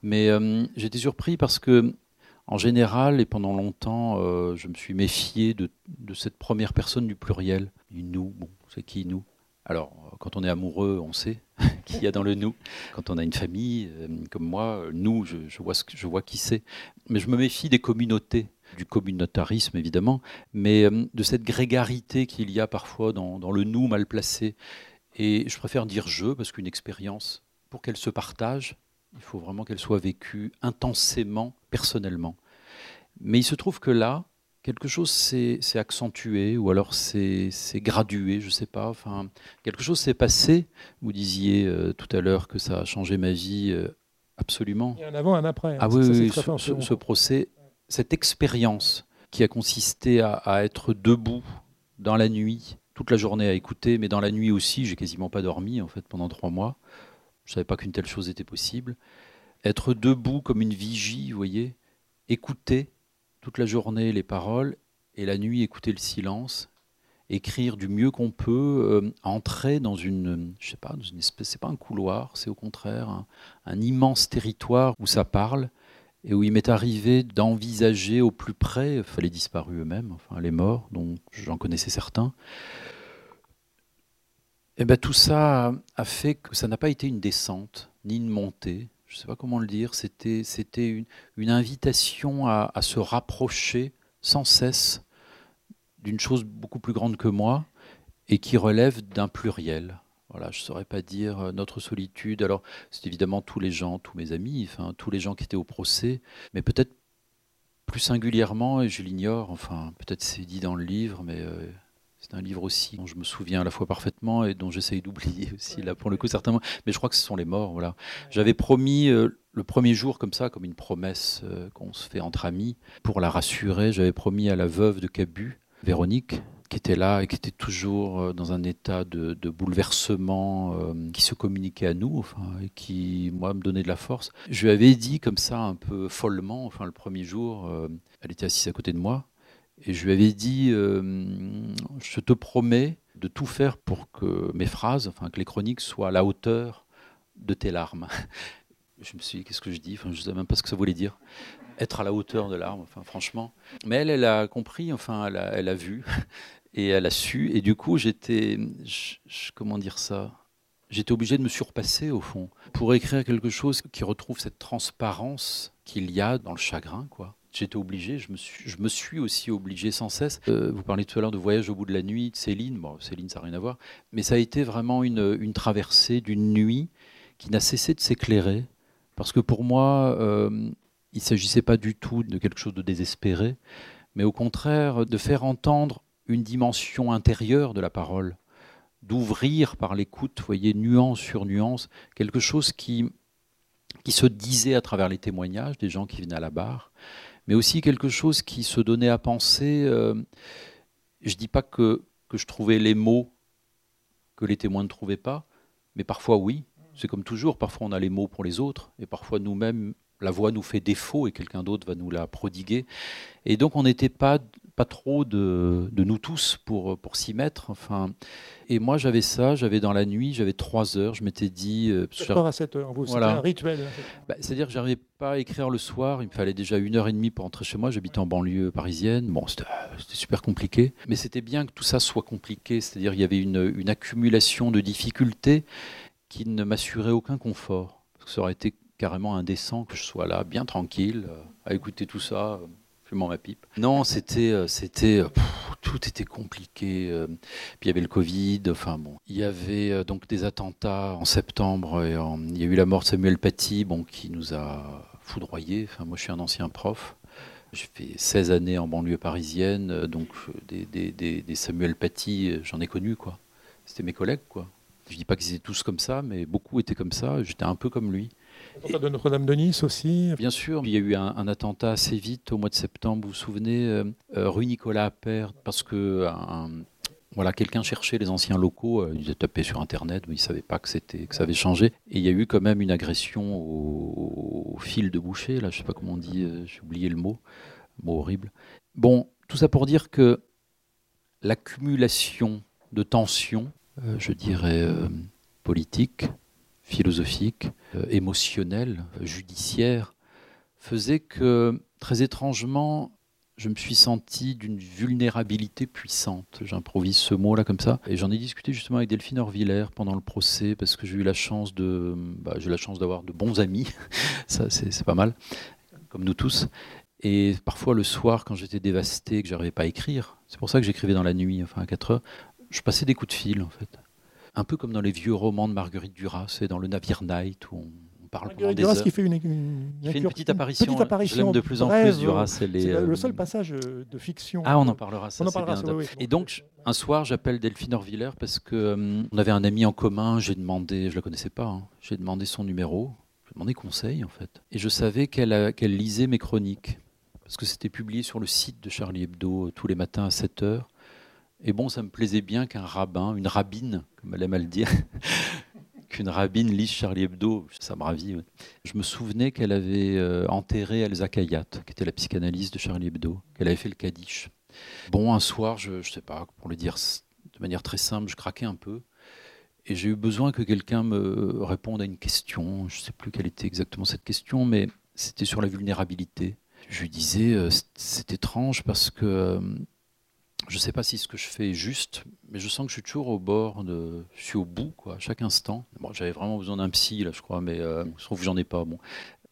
C: Mais euh, j'étais surpris parce que, en général et pendant longtemps, euh, je me suis méfié de, cette première personne du pluriel. Nous, bon, c'est qui nous? Alors, quand on est amoureux, on sait qui y a dans le nous. Quand on a une famille, euh, comme moi, nous, je, vois ce que, je vois qui c'est. Mais je me méfie des communautés du communautarisme évidemment, mais euh, de cette grégarité qu'il y a parfois dans, le nous mal placé. Et je préfère dire je, parce qu'une expérience, pour qu'elle se partage, il faut vraiment qu'elle soit vécue intensément, personnellement. Mais il se trouve que là, quelque chose s'est accentué, ou alors c'est gradué, je ne sais pas. Enfin, quelque chose s'est passé. Vous disiez euh, tout à l'heure que ça a changé ma vie. Euh, absolument.
B: Il y a un avant, un après. Hein.
C: Ah oui, oui ce, procès cette expérience qui a consisté à, être debout dans la nuit, toute la journée à écouter, mais dans la nuit aussi, j'ai quasiment pas dormi en fait pendant trois mois. Je savais pas qu'une telle chose était possible. Être debout comme une vigie, vous voyez, écouter toute la journée les paroles et la nuit écouter le silence, écrire du mieux qu'on peut, euh, entrer dans une, je sais pas, espèce, c'est pas un couloir, c'est au contraire un immense territoire où ça parle et où il m'est arrivé d'envisager au plus près, les disparus eux-mêmes, enfin les morts, dont j'en connaissais certains. Eh ben, tout ça a fait que ça n'a pas été une descente, ni une montée, je ne sais pas comment le dire, c'était, c'était une, invitation à, à se rapprocher sans cesse d'une chose beaucoup plus grande que moi et qui relève d'un pluriel. Voilà, je ne saurais pas dire euh, notre solitude. Alors, c'est évidemment tous les gens, tous mes amis, enfin, tous les gens qui étaient au procès, mais peut-être plus singulièrement, et je l'ignore, enfin, peut-être c'est dit dans le livre, mais euh, C'est un livre aussi dont je me souviens à la fois parfaitement et dont j'essaye d'oublier aussi, là, pour le coup, certainement. Mais je crois que ce sont les morts, voilà. J'avais promis euh, le premier jour, comme ça, comme une promesse euh, qu'on se fait entre amis, pour la rassurer, j'avais promis à la veuve de Cabu, Véronique, qui était là et qui était toujours euh, dans un état de, bouleversement qui se communiquait à nous, et qui, moi, me donnait de la force. Je lui avais dit comme ça, un peu follement, enfin, le premier jour, elle était assise à côté de moi, et je lui avais dit, euh, je te promets de tout faire pour que mes phrases, enfin que les chroniques soient à la hauteur de tes larmes. Je me suis dit, qu'est-ce que je dis? Je ne sais même pas ce que ça voulait dire. Être à la hauteur de larmes, enfin, franchement. Mais elle, elle a compris, enfin, elle a, elle a vu et elle a su. Et du coup, j'étais, comment dire ça? J'étais obligé de me surpasser, au fond, pour écrire quelque chose qui retrouve cette transparence qu'il y a dans le chagrin, quoi j'étais obligé, je me, suis, aussi obligé sans cesse. Euh, vous parlez tout à l'heure de Voyage au bout de la nuit, de Céline. Bon, Céline, ça n'a rien à voir. Mais ça a été vraiment une, une traversée d'une nuit qui n'a cessé de s'éclairer. Parce que pour moi, euh, il ne s'agissait pas du tout de quelque chose de désespéré, mais au contraire de faire entendre une dimension intérieure de la parole, d'ouvrir par l'écoute, voyez, nuance sur nuance, quelque chose qui, qui se disait à travers les témoignages des gens qui venaient à la barre, mais aussi quelque chose qui se donnait à penser. Euh, je ne dis pas que, que je trouvais les mots que les témoins ne trouvaient pas, mais parfois oui. C'est comme toujours, parfois on a les mots pour les autres, et parfois nous-mêmes, la voix nous fait défaut et quelqu'un d'autre va nous la prodiguer. Et donc on n'était pas pas trop de, de, nous tous pour, pour s'y mettre. Enfin, et moi, j'avais ça, j'avais dans la nuit, j'avais trois heures, je m'étais dit.
B: Euh, à cette heure, voilà. un rituel.
C: Bah, c'est-à-dire que j'arrivais pas à écrire le soir, il me fallait déjà une heure et demie pour rentrer chez moi, j'habitais en banlieue parisienne. Bon, c'était super compliqué, mais c'était bien que tout ça soit compliqué, c'est-à-dire qu'il y avait une, une accumulation de difficultés qui ne m'assurait aucun confort. Parce que ça aurait été carrément indécent que je sois là, bien tranquille, euh, à écouter tout ça fumant ma pipe. Non, c'était, euh, c'était, euh, tout était compliqué. Euh. Puis il y avait le Covid. Enfin bon, il y avait donc des attentats en septembre. Il y a eu la mort de Samuel Paty, bon, qui nous a foudroyés. Enfin, moi, je suis un ancien prof. J'ai fait 16 années en banlieue parisienne, donc des, des, des, Samuel Paty, j'en ai connu, quoi. C'était mes collègues, quoi. Je dis pas qu'ils étaient tous comme ça, mais beaucoup étaient comme ça. J'étais un peu comme lui.
B: De Notre-Dame de Nice aussi
C: Bien sûr, il y a eu un, attentat assez vite au mois de septembre, vous vous souvenez, euh, euh, rue Nicolas Appert, parce que voilà, quelqu'un cherchait les anciens locaux, euh, il a tapé sur Internet, mais il ne savait pas que, que ça avait changé. Et il y a eu quand même une agression au, fil de boucher, là, je ne sais pas comment on dit, j'ai oublié le mot, mot horrible. Bon, tout ça pour dire que l'accumulation de tensions, je dirais politiques, philosophique, euh, émotionnel, judiciaire, faisait que, très étrangement, je me suis senti d'une vulnérabilité puissante. J'improvise ce mot-là comme ça. Et j'en ai discuté justement avec Delphine Orvillère pendant le procès, parce que j'ai eu la chance de, bah, j'ai la chance d'avoir de bons amis. ça, c'est pas mal, comme nous tous. Et parfois le soir, quand j'étais dévasté, que j'arrivais pas à écrire, c'est pour ça que j'écrivais dans la nuit, enfin à 4 heures, je passais des coups de fil en fait un peu comme dans les vieux romans de Marguerite Duras, c'est dans le Navire Night où on parle
B: Marguerite Duras qui fait une,
C: petite apparition. Petite apparition J'aime de plus en plus Duras.
B: C'est le euh, seul passage euh, de fiction.
C: Ah, on en parlera. Ça, on en parlera. Bien. Et donc, un soir, j'appelle Delphine Orviller parce que euh, on avait un ami en commun. J'ai demandé, je la connaissais pas. Hein. j'ai demandé son numéro. J'ai demandé conseil en fait. Et je savais qu'elle qu'elle lisait mes chroniques parce que c'était publié sur le site de Charlie Hebdo tous les matins à 7 heures. Et bon, ça me plaisait bien qu'un rabbin, une rabbine, comme elle aime à le dire, qu'une rabbine lise Charlie Hebdo, ça me ravit. Je me souvenais qu'elle avait euh, enterré Elsa Kayat, qui était la psychanalyste de Charlie Hebdo, qu'elle avait fait le Kaddish. Bon, un soir, je ne sais pas, pour le dire de manière très simple, je craquais un peu. Et j'ai eu besoin que quelqu'un me réponde à une question. Je ne sais plus quelle était exactement cette question, mais c'était sur la vulnérabilité. Je lui disais, euh, c'est étrange parce que euh, je ne sais pas si ce que je fais est juste, mais je sens que je suis toujours au bord de. Je suis au bout, quoi, à chaque instant. Bon, J'avais vraiment besoin d'un psy, là, je crois, mais euh, je trouve que j'en ai pas. Bon.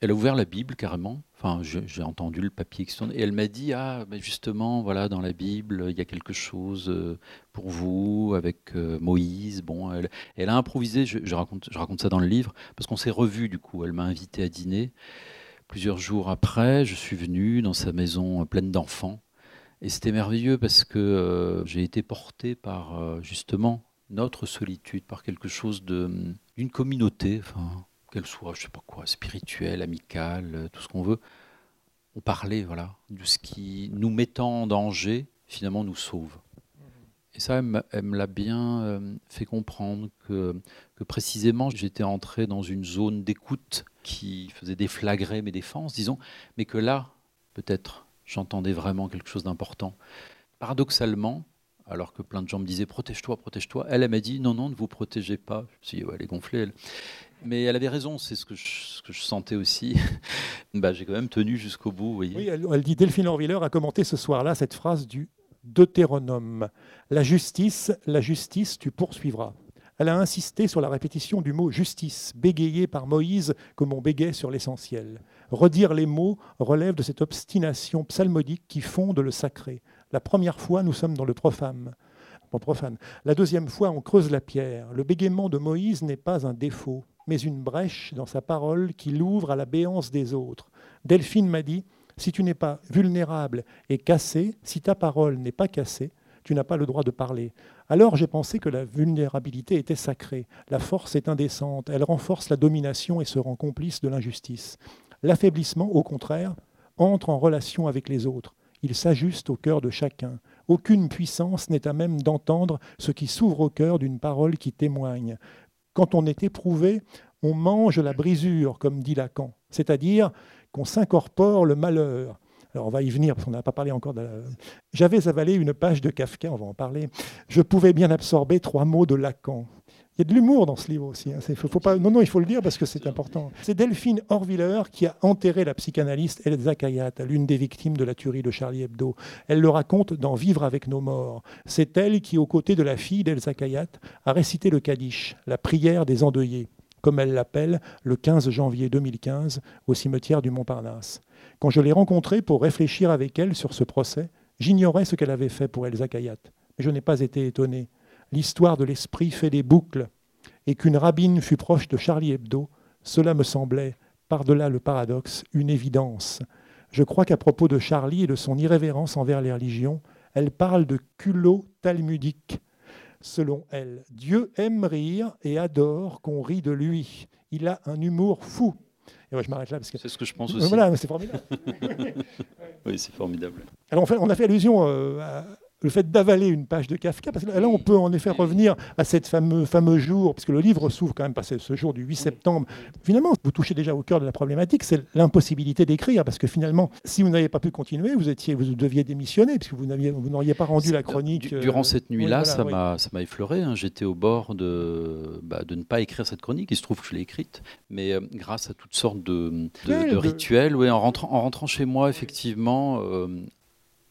C: Elle a ouvert la Bible carrément. Enfin, j'ai entendu le papier qui tourne. Et elle m'a dit Ah, mais justement, voilà, dans la Bible, il y a quelque chose euh, pour vous avec euh, Moïse. Bon, elle, a improvisé. Je, raconte, je raconte ça dans le livre parce qu'on s'est revus, du coup. Elle m'a invité à dîner. Plusieurs jours après, je suis venu dans sa maison pleine d'enfants Et c'était merveilleux parce que euh, j'ai été porté par euh, justement notre solitude, par quelque chose d'une communauté, enfin, qu'elle soit, je sais pas quoi, spirituelle, amicale, tout ce qu'on veut. On parlait, voilà, de ce qui, nous mettant en danger, finalement nous sauve. Et ça, elle me l'a bien euh, fait comprendre que, que précisément, j'étais entré dans une zone d'écoute qui faisait déflagrer mes défenses, disons, mais que là, peut-être, j'entendais vraiment quelque chose d'important. Paradoxalement, alors que plein de gens me disaient protège-toi, protège-toi, elle, m'a dit non, non, ne vous protégez pas. Je me suis dit, ouais, elle est gonflée, elle. Mais elle avait raison, c'est ce que je, sentais aussi. bah, J'ai quand même tenu jusqu'au bout. Vous voyez.
B: Oui, elle, dit Delphine Orviller a commenté ce soir-là cette phrase du Deutéronome. La justice, la justice, tu poursuivras. Elle a insisté sur la répétition du mot justice, bégayé par Moïse comme on bégaye sur l'essentiel. Redire les mots relève de cette obstination psalmodique qui fonde le sacré. La première fois, nous sommes dans le profane. profane. La deuxième fois, on creuse la pierre. Le bégaiement de Moïse n'est pas un défaut, mais une brèche dans sa parole qui l'ouvre à la béance des autres. Delphine m'a dit si tu n'es pas vulnérable et cassé, si ta parole n'est pas cassée, tu n'as pas le droit de parler. Alors j'ai pensé que la vulnérabilité était sacrée, la force est indécente, elle renforce la domination et se rend complice de l'injustice. L'affaiblissement, au contraire, entre en relation avec les autres, il s'ajuste au cœur de chacun. Aucune puissance n'est à même d'entendre ce qui s'ouvre au cœur d'une parole qui témoigne. Quand on est éprouvé, on mange la brisure, comme dit Lacan, c'est-à-dire qu'on s'incorpore le malheur. Alors on va y venir parce qu'on n'a pas parlé encore de la... J'avais avalé une page de Kafka, on va en parler. Je pouvais bien absorber trois mots de Lacan. Il y a de l'humour dans ce livre aussi. Hein. Non, non, il faut le dire parce que c'est important. C'est Delphine Orviller qui a enterré la psychanalyste Elsa Kayat, l'une des victimes de la tuerie de Charlie Hebdo. Elle le raconte dans Vivre avec nos morts. C'est elle qui, aux côtés de la fille d'Elsa Kayat, a récité le Kaddish, la prière des endeuillés comme elle l'appelle, le 15 janvier 2015 au cimetière du Montparnasse. Quand je l'ai rencontrée pour réfléchir avec elle sur ce procès, j'ignorais ce qu'elle avait fait pour Elsa Kayat. Mais je n'ai pas été étonné. L'histoire de l'esprit fait des boucles. Et qu'une rabbine fût proche de Charlie Hebdo, cela me semblait, par-delà le paradoxe, une évidence. Je crois qu'à propos de Charlie et de son irrévérence envers les religions, elle parle de culot talmudique, selon elle. Dieu aime rire et adore qu'on rit de lui. Il a un humour fou.
C: Et je m'arrête là parce que c'est ce que je pense aussi.
B: Voilà, c'est formidable.
C: oui, c'est formidable.
B: Alors on, on a fait allusion euh, à, le fait d'avaler une page de Kafka, parce que là, on peut en effet revenir à cette fameux, fameux jour, puisque le livre s'ouvre quand même par ce jour du 8 septembre. Finalement, vous touchez déjà au cœur de la problématique, c'est l'impossibilité d'écrire, parce que finalement, si vous n'aviez pas pu continuer, vous, étiez, vous deviez démissionner, puisque vous n'auriez pas rendu la chronique.
C: Durant euh, cette nuit-là, ça m'a effleuré. Hein. J'étais au bord de, bah, de ne pas écrire cette chronique. Il se trouve que je l'ai écrite, mais euh, grâce à toutes sortes de, de, rituels, ouais, en, rentrant, en rentrant chez moi, effectivement, euh,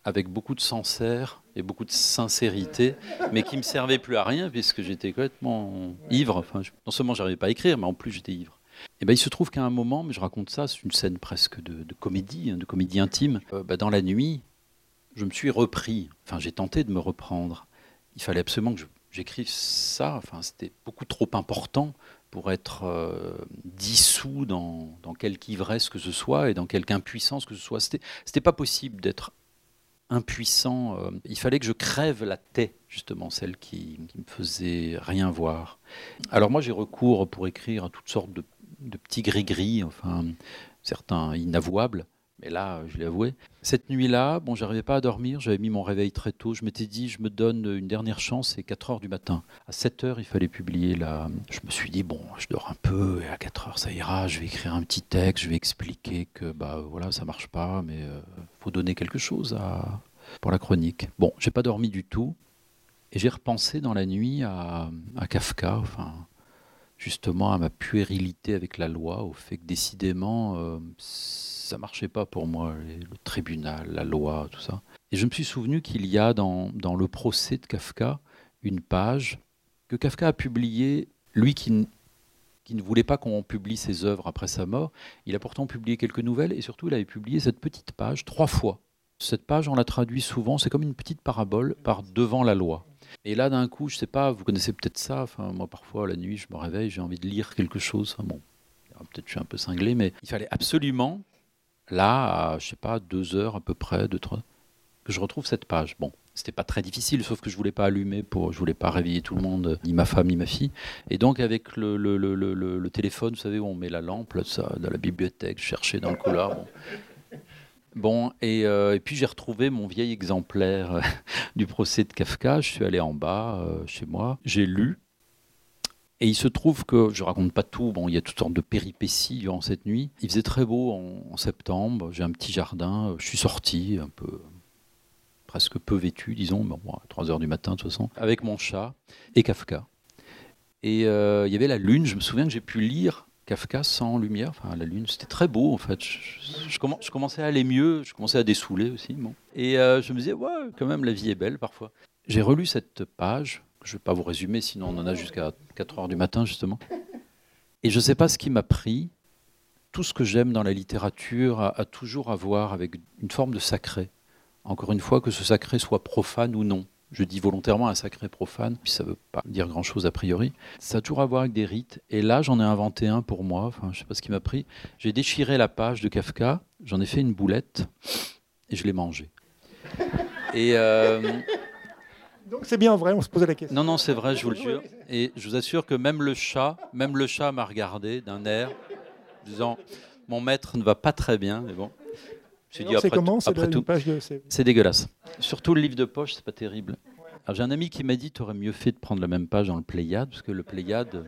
C: avec beaucoup de sincère et beaucoup de sincérité, mais qui me servait plus à rien puisque j'étais complètement ivre. Non seulement j'arrivais pas à écrire, mais en plus j'étais ivre. Et ben, il se trouve qu'à un moment, mais je raconte ça, c'est une scène presque de, comédie, hein, de comédie intime. Euh, bah, dans la nuit, je me suis repris. Enfin, j'ai tenté de me reprendre. Il fallait absolument que j'écrive ça. Enfin, c'était beaucoup trop important pour être euh, dissous dans, dans, quelque ivresse que ce soit et dans quelque impuissance que ce soit. C'était, c'était pas possible d'être impuissant. Euh, il fallait que je crève la tête, justement, celle qui, me faisait rien voir. Alors moi, j'ai recours pour écrire à toutes sortes de, petits gris-gris, enfin, certains inavouables. Mais là, je l'ai avoué. Cette nuit-là, bon, j'arrivais pas à dormir, j'avais mis mon réveil très tôt. Je m'étais dit, je me donne une dernière chance, c'est 4 heures du matin. À 7 heures, il fallait publier là. Je me suis dit, bon, je dors un peu, et à 4 heures, ça ira, je vais écrire un petit texte, je vais expliquer que, bah voilà, ça marche pas, mais euh, faut donner quelque chose à, pour la chronique. Bon, j'ai pas dormi du tout, et j'ai repensé dans la nuit à, à Kafka, enfin, justement à ma puérilité avec la loi, au fait que décidément, euh, ça marchait pas pour moi, le tribunal, la loi, tout ça. Et je me suis souvenu qu'il y a dans, dans, le procès de Kafka une page que Kafka a publiée, lui qui, qui ne voulait pas qu'on publie ses œuvres après sa mort. Il a pourtant publié quelques nouvelles et surtout il avait publié cette petite page trois fois. Cette page, on la traduit souvent, c'est comme une petite parabole par devant la loi. Et là, d'un coup, je sais pas, vous connaissez peut-être ça. Enfin, moi, parfois, la nuit, je me réveille, j'ai envie de lire quelque chose. bon, peut-être je suis un peu cinglé, mais il fallait absolument là, à, je sais pas, deux heures à peu près, deux, trois, que je retrouve cette page. Bon, c'était pas très difficile, sauf que je voulais pas allumer pour, je voulais pas réveiller tout le monde, ni ma femme ni ma fille. Et donc avec le, téléphone, vous savez où on met la lampe, là, ça, dans la bibliothèque, je cherchais dans le couloir. Bon. et, euh, et, puis j'ai retrouvé mon vieil exemplaire du procès de Kafka. Je suis allé en bas euh, chez moi, j'ai lu. Et il se trouve que, je raconte pas tout, bon, il y a toutes sortes de péripéties durant cette nuit. Il faisait très beau en, septembre, j'ai un petit jardin, je suis sorti un peu, presque peu vêtu, disons, bon, à 3 heures du matin de toute façon, avec mon chat et Kafka. Et euh, il y avait la lune, je me souviens que j'ai pu lire Kafka sans lumière, enfin la lune, c'était très beau en fait. Je, je, je, commençais à aller mieux, je commençais à dessouler aussi. Bon. Et euh, je me disais, ouais, quand même, la vie est belle parfois. J'ai relu cette page, je ne vais pas vous résumer, sinon on en a jusqu'à 4 heures du matin justement. Et je ne sais pas ce qui m'a pris. Tout ce que j'aime dans la littérature a, toujours à voir avec une forme de sacré encore une fois, que ce sacré soit profane ou non. Je dis volontairement un sacré profane, puis ça ne veut pas dire grand-chose a priori. Ça a toujours à voir avec des rites. Et là, j'en ai inventé un pour moi, je ne sais pas ce qui m'a pris. J'ai déchiré la page de Kafka, j'en ai fait une boulette, et je l'ai mangée. Et... Euh...
B: Donc c'est bien vrai, on se posait la question.
C: Non, non, c'est vrai, je vous le jure. Et je vous assure que même le chat, même le chat m'a regardé d'un air, disant, mon maître ne va pas très bien, mais bon.
B: C'est comment C'est tout,
C: c'est dégueulasse. Surtout le livre de poche, c'est pas terrible. j'ai un ami qui m'a dit, tu aurais mieux fait de prendre la même page dans le Pléiade, parce que le Pléiade,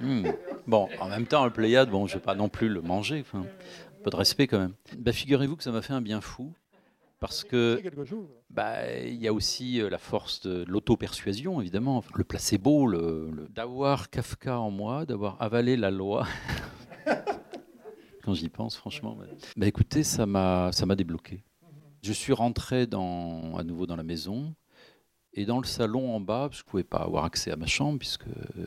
C: hmm, bon, en même temps, le Pléiade, bon, je vais pas non plus le manger, enfin, un peu de respect quand même. Bah, figurez-vous que ça m'a fait un bien fou, parce que bah, il y a aussi euh, la force de l'auto-persuasion, évidemment, le placebo, le, le d'avoir Kafka en moi, d'avoir avalé la loi. quand j'y pense, franchement. Bah, écoutez, ça m'a, ça m'a débloqué. Je suis rentré dans, à nouveau dans la maison et dans le salon en bas, parce que je ne pouvais pas avoir accès à ma chambre puisque euh,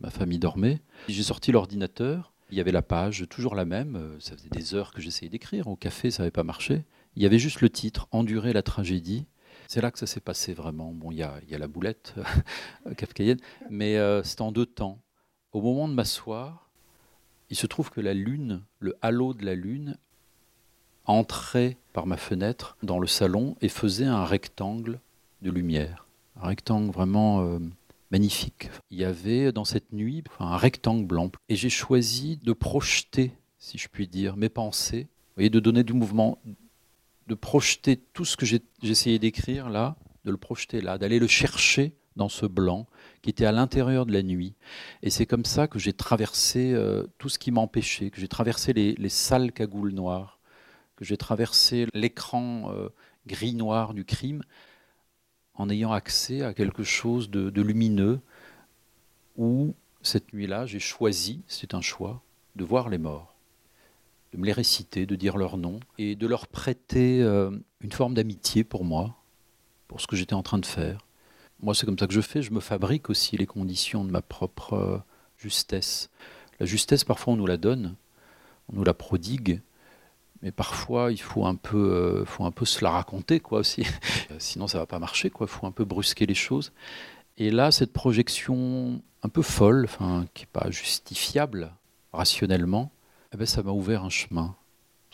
C: ma famille dormait. J'ai sorti l'ordinateur. Il y avait la page, toujours la même. Euh, ça faisait des heures que j'essayais d'écrire. Au café, ça n'avait pas marché. Il y avait juste le titre, Endurer la tragédie. C'est là que ça s'est passé vraiment. Bon, il y a, la boulette kafkaïenne, mais euh, c'était en deux temps. Au moment de m'asseoir, il se trouve que la lune, le halo de la lune, entrait par ma fenêtre dans le salon et faisait un rectangle de lumière. Un rectangle vraiment euh, magnifique. Il y avait dans cette nuit un rectangle blanc. Et j'ai choisi de projeter, si je puis dire, mes pensées, voyez, de donner du mouvement, de projeter tout ce que j'essayais d'écrire là, de le projeter là, d'aller le chercher dans ce blanc qui était à l'intérieur de la nuit. Et c'est comme ça que j'ai traversé euh, tout ce qui m'empêchait, que j'ai traversé les, les, sales cagoules noires, que j'ai traversé l'écran euh, gris-noir du crime, en ayant accès à quelque chose de, de lumineux, où cette nuit-là, j'ai choisi, c'est un choix, de voir les morts, de me les réciter, de dire leur nom, et de leur prêter euh, une forme d'amitié pour moi, pour ce que j'étais en train de faire moi, c'est comme ça que je fais. Je me fabrique aussi les conditions de ma propre euh, justesse. La justesse, parfois, on nous la donne, on nous la prodigue, mais parfois, il faut un peu, euh, faut un peu se la raconter, quoi, aussi. Sinon, ça va pas marcher, quoi. Il faut un peu brusquer les choses. Et là, cette projection un peu folle, qui n'est pas justifiable rationnellement, eh ben, ça m'a ouvert un chemin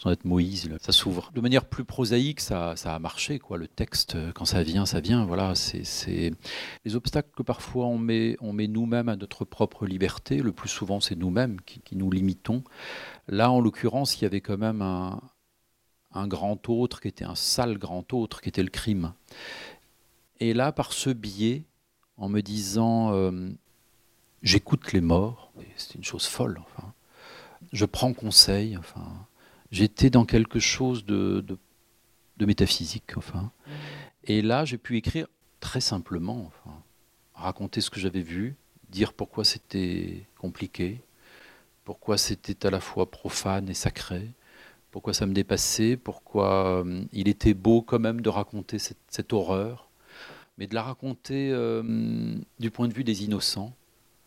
C: sans être Moïse, ça s'ouvre. De manière plus prosaïque, ça, ça, a marché. Quoi. Le texte, quand ça vient, ça vient. Voilà, c'est les obstacles que parfois on met, on met nous-mêmes à notre propre liberté. Le plus souvent, c'est nous-mêmes qui, nous limitons. Là, en l'occurrence, il y avait quand même un, un grand autre qui était un sale grand autre, qui était le crime. Et là, par ce biais, en me disant, euh, j'écoute les morts, c'est une chose folle. Enfin, je prends conseil. Enfin j'étais dans quelque chose de, de, de métaphysique. Enfin. Et là, j'ai pu écrire très simplement, enfin, raconter ce que j'avais vu, dire pourquoi c'était compliqué, pourquoi c'était à la fois profane et sacré, pourquoi ça me dépassait, pourquoi euh, il était beau quand même de raconter cette, cette horreur, mais de la raconter euh, du point de vue des innocents.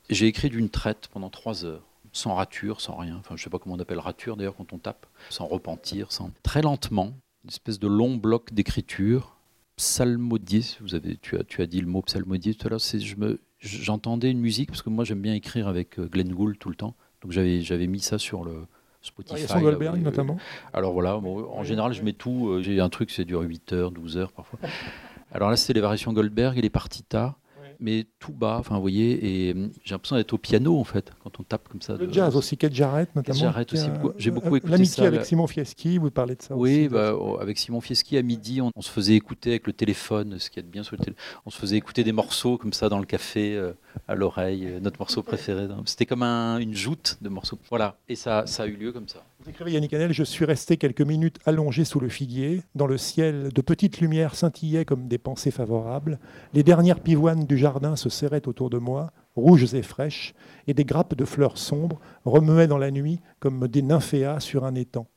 C: J'ai écrit d'une traite pendant trois heures sans rature, sans rien. Enfin, je ne sais pas comment on appelle rature d'ailleurs quand on tape, sans repentir, sans... très lentement, une espèce de long bloc d'écriture, psalmodié. Vous avez, tu as, tu as dit le mot psalmodié tout à l'heure. Je me, j'entendais une musique parce que moi j'aime bien écrire avec euh, Glenn Gould tout le temps. Donc j'avais, j'avais mis ça sur le, Spotify.
B: Goldberg notamment.
C: Alors voilà, en général, je mets tout. J'ai un truc, c'est dure 8 heures, 12 heures parfois. Alors là, c'était les variations Goldberg et les partitas mais tout bas, enfin, vous voyez, et hum, j'ai l'impression d'être au piano, en fait, quand on tape comme ça.
B: Le jazz aussi, Kate Jarrett, notamment.
C: Jarrett aussi, j'ai beaucoup écouté
B: L'amitié avec Simon Fieschi, vous parlez de ça
C: oui,
B: aussi.
C: Bah, avec Simon Fieschi, à midi, on, se faisait écouter avec le téléphone, ce qui est bien sur le téléphone, on se faisait écouter des morceaux comme ça dans le café, euh, à l'oreille, euh, notre morceau préféré. C'était comme une joute de morceaux. Voilà, et ça, ça a eu lieu comme ça.
B: Je suis resté quelques minutes allongé sous le figuier. Dans le ciel, de petites lumières scintillaient comme des pensées favorables. Les dernières pivoines du jardin se serraient autour de moi, rouges et fraîches, et des grappes de fleurs sombres remuaient dans la nuit comme des nymphéas sur un étang.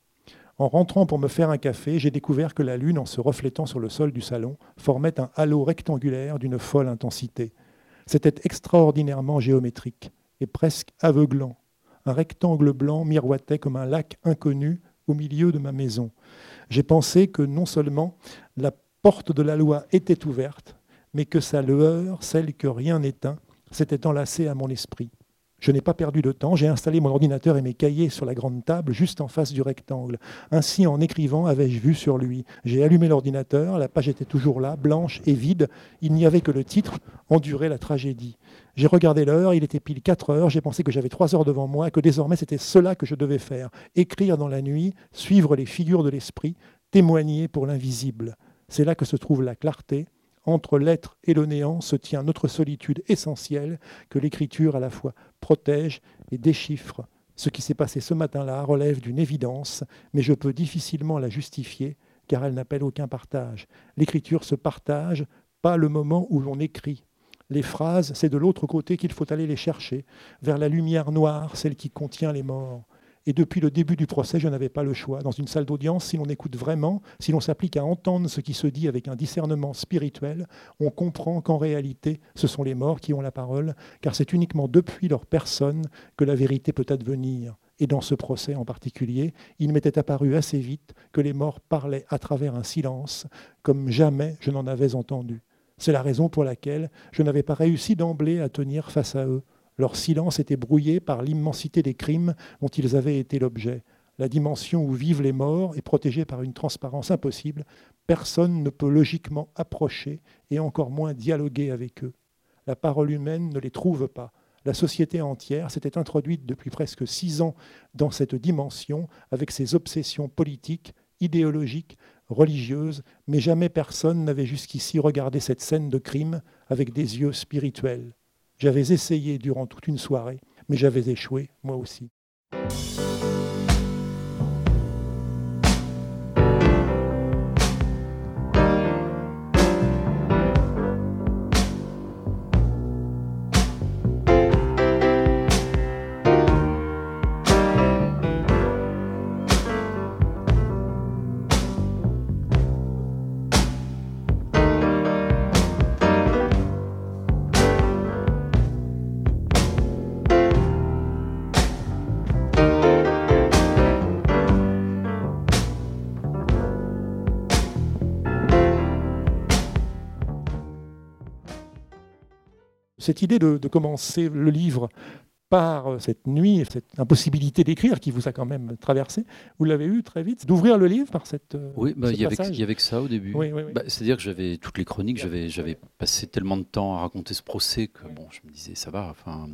B: En rentrant pour me faire un café, j'ai découvert que la lune, en se reflétant sur le sol du salon, formait un halo rectangulaire d'une folle intensité. C'était extraordinairement géométrique et presque aveuglant un rectangle blanc miroitait comme un lac inconnu au milieu de ma maison. J'ai pensé que non seulement la porte de la loi était ouverte, mais que sa lueur, celle que rien n'éteint, s'était enlacée à mon esprit. Je n'ai pas perdu de temps, j'ai installé mon ordinateur et mes cahiers sur la grande table juste en face du rectangle. Ainsi, en écrivant, avais-je vu sur lui. J'ai allumé l'ordinateur, la page était toujours là, blanche et vide. Il n'y avait que le titre Endurer la tragédie. J'ai regardé l'heure, il était pile 4 heures, j'ai pensé que j'avais 3 heures devant moi, que désormais c'était cela que je devais faire. Écrire dans la nuit, suivre les figures de l'esprit, témoigner pour l'invisible. C'est là que se trouve la clarté, entre l'être et le néant se tient notre solitude essentielle que l'écriture à la fois protège et déchiffre. Ce qui s'est passé ce matin-là relève d'une évidence, mais je peux difficilement la justifier car elle n'appelle aucun partage. L'écriture se partage, pas le moment où l'on écrit. Les phrases, c'est de l'autre côté qu'il faut aller les chercher, vers la lumière noire, celle qui contient les morts. Et depuis le début du procès, je n'avais pas le choix. Dans une salle d'audience, si l'on écoute vraiment, si l'on s'applique à entendre ce qui se dit avec un discernement spirituel, on comprend qu'en réalité, ce sont les morts qui ont la parole, car c'est uniquement depuis leur personne que la vérité peut advenir. Et dans ce procès en particulier, il m'était apparu assez vite que les morts parlaient à travers un silence, comme jamais je n'en avais entendu. C'est la raison pour laquelle je n'avais pas réussi d'emblée à tenir face à eux. Leur silence était brouillé par l'immensité des crimes dont ils avaient été l'objet. La dimension où vivent les morts est protégée par une transparence impossible. Personne ne peut logiquement approcher et encore moins dialoguer avec eux. La parole humaine ne les trouve pas. La société entière s'était introduite depuis presque six ans dans cette dimension avec ses obsessions politiques, idéologiques, religieuses, mais jamais personne n'avait jusqu'ici regardé cette scène de crime avec des yeux spirituels. J'avais essayé durant toute une soirée, mais j'avais échoué, moi aussi. Cette idée de, commencer le livre par euh, cette nuit, cette impossibilité d'écrire qui vous a quand même traversé, vous l'avez eu très vite, d'ouvrir le livre par cette. Euh,
C: oui, bah, il y, avait que ça au début. Bah, c'est-à-dire que j'avais toutes les chroniques, j'avais passé tellement de temps à raconter ce procès que bon, je me disais ça va, enfin,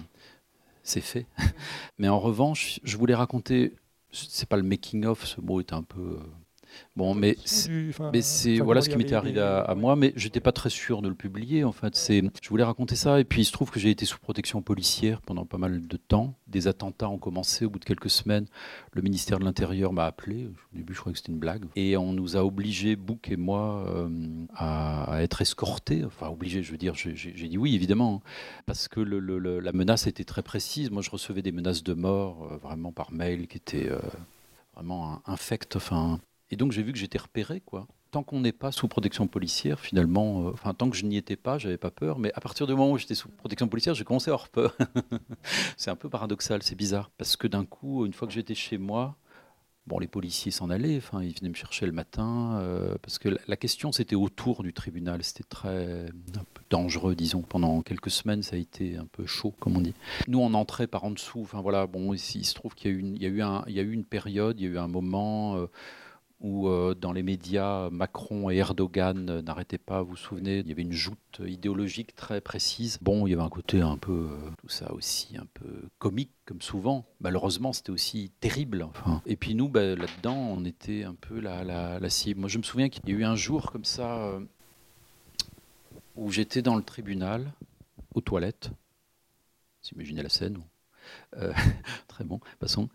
C: c'est fait. Mais en revanche, je voulais raconter, c'est pas le making of, ce mot est un peu euh, Bon, mais c'est voilà ce qui m'était arrivé à, moi, mais j'étais pas très sûr de le publier. En fait, c'est je voulais raconter ça, et puis il se trouve que j'ai été sous protection policière pendant pas mal de temps. Des attentats ont commencé au bout de quelques semaines. Le ministère de l'Intérieur m'a appelé. Au début, je croyais que c'était une blague, et on nous a obligés, Bouc et moi, euh, à, être escortés. Enfin, obligés, je veux dire, j'ai dit oui, évidemment, hein, parce que le, la menace était très précise. Moi, je recevais des menaces de mort euh, vraiment par mail qui étaient euh, vraiment infectes. Enfin, et donc j'ai vu que j'étais repéré, quoi. Tant qu'on n'est pas sous protection policière, finalement, euh, enfin tant que je n'y étais pas, j'avais pas peur. Mais à partir du moment où j'étais sous protection policière, j'ai commencé à avoir peur. c'est un peu paradoxal, c'est bizarre, parce que d'un coup, une fois que j'étais chez moi, Bon, les policiers s'en allaient, enfin, ils venaient me chercher le matin, euh, parce que la, question c'était autour du tribunal, c'était très dangereux, disons. Pendant quelques semaines, ça a été un peu chaud, comme on dit. Nous, on entrait par en dessous, enfin voilà, bon, il, se trouve qu'il il il y a eu une période, il y a eu un moment. Euh, où euh, dans les médias, Macron et Erdogan euh, n'arrêtaient pas, vous vous souvenez, il y avait une joute idéologique très précise. Bon, il y avait un côté un peu, euh, tout ça aussi, un peu comique, comme souvent. Malheureusement, c'était aussi terrible. Et puis nous, bah, là-dedans, on était un peu la, la, la, cible. Moi, je me souviens qu'il y a eu un jour comme ça, où j'étais dans le tribunal, aux toilettes. Vous imaginez la scène Très bon, passons.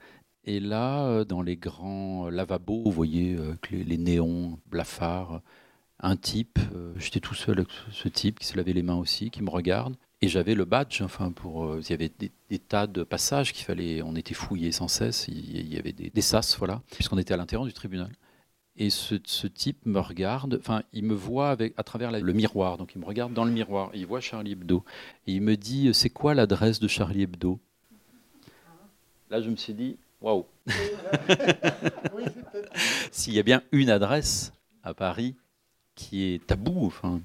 C: Et là, euh, dans les grands lavabos, vous voyez euh, les, néons, blafards, un type, euh, j'étais tout seul avec ce type qui se lavait les mains aussi, qui me regarde. Et j'avais le badge, enfin, il y avait des, tas de passages qu'il fallait, on était fouillés sans cesse, il, y avait des, sas, voilà, puisqu'on était à l'intérieur du tribunal. Et ce, type me regarde, enfin, il me voit avec, à travers le miroir, donc il me regarde dans le miroir, il voit Charlie Hebdo, et il me dit, c'est quoi l'adresse de Charlie Hebdo? Là, je me suis dit, Waouh. S'il y a bien une adresse à Paris qui est tabou, enfin,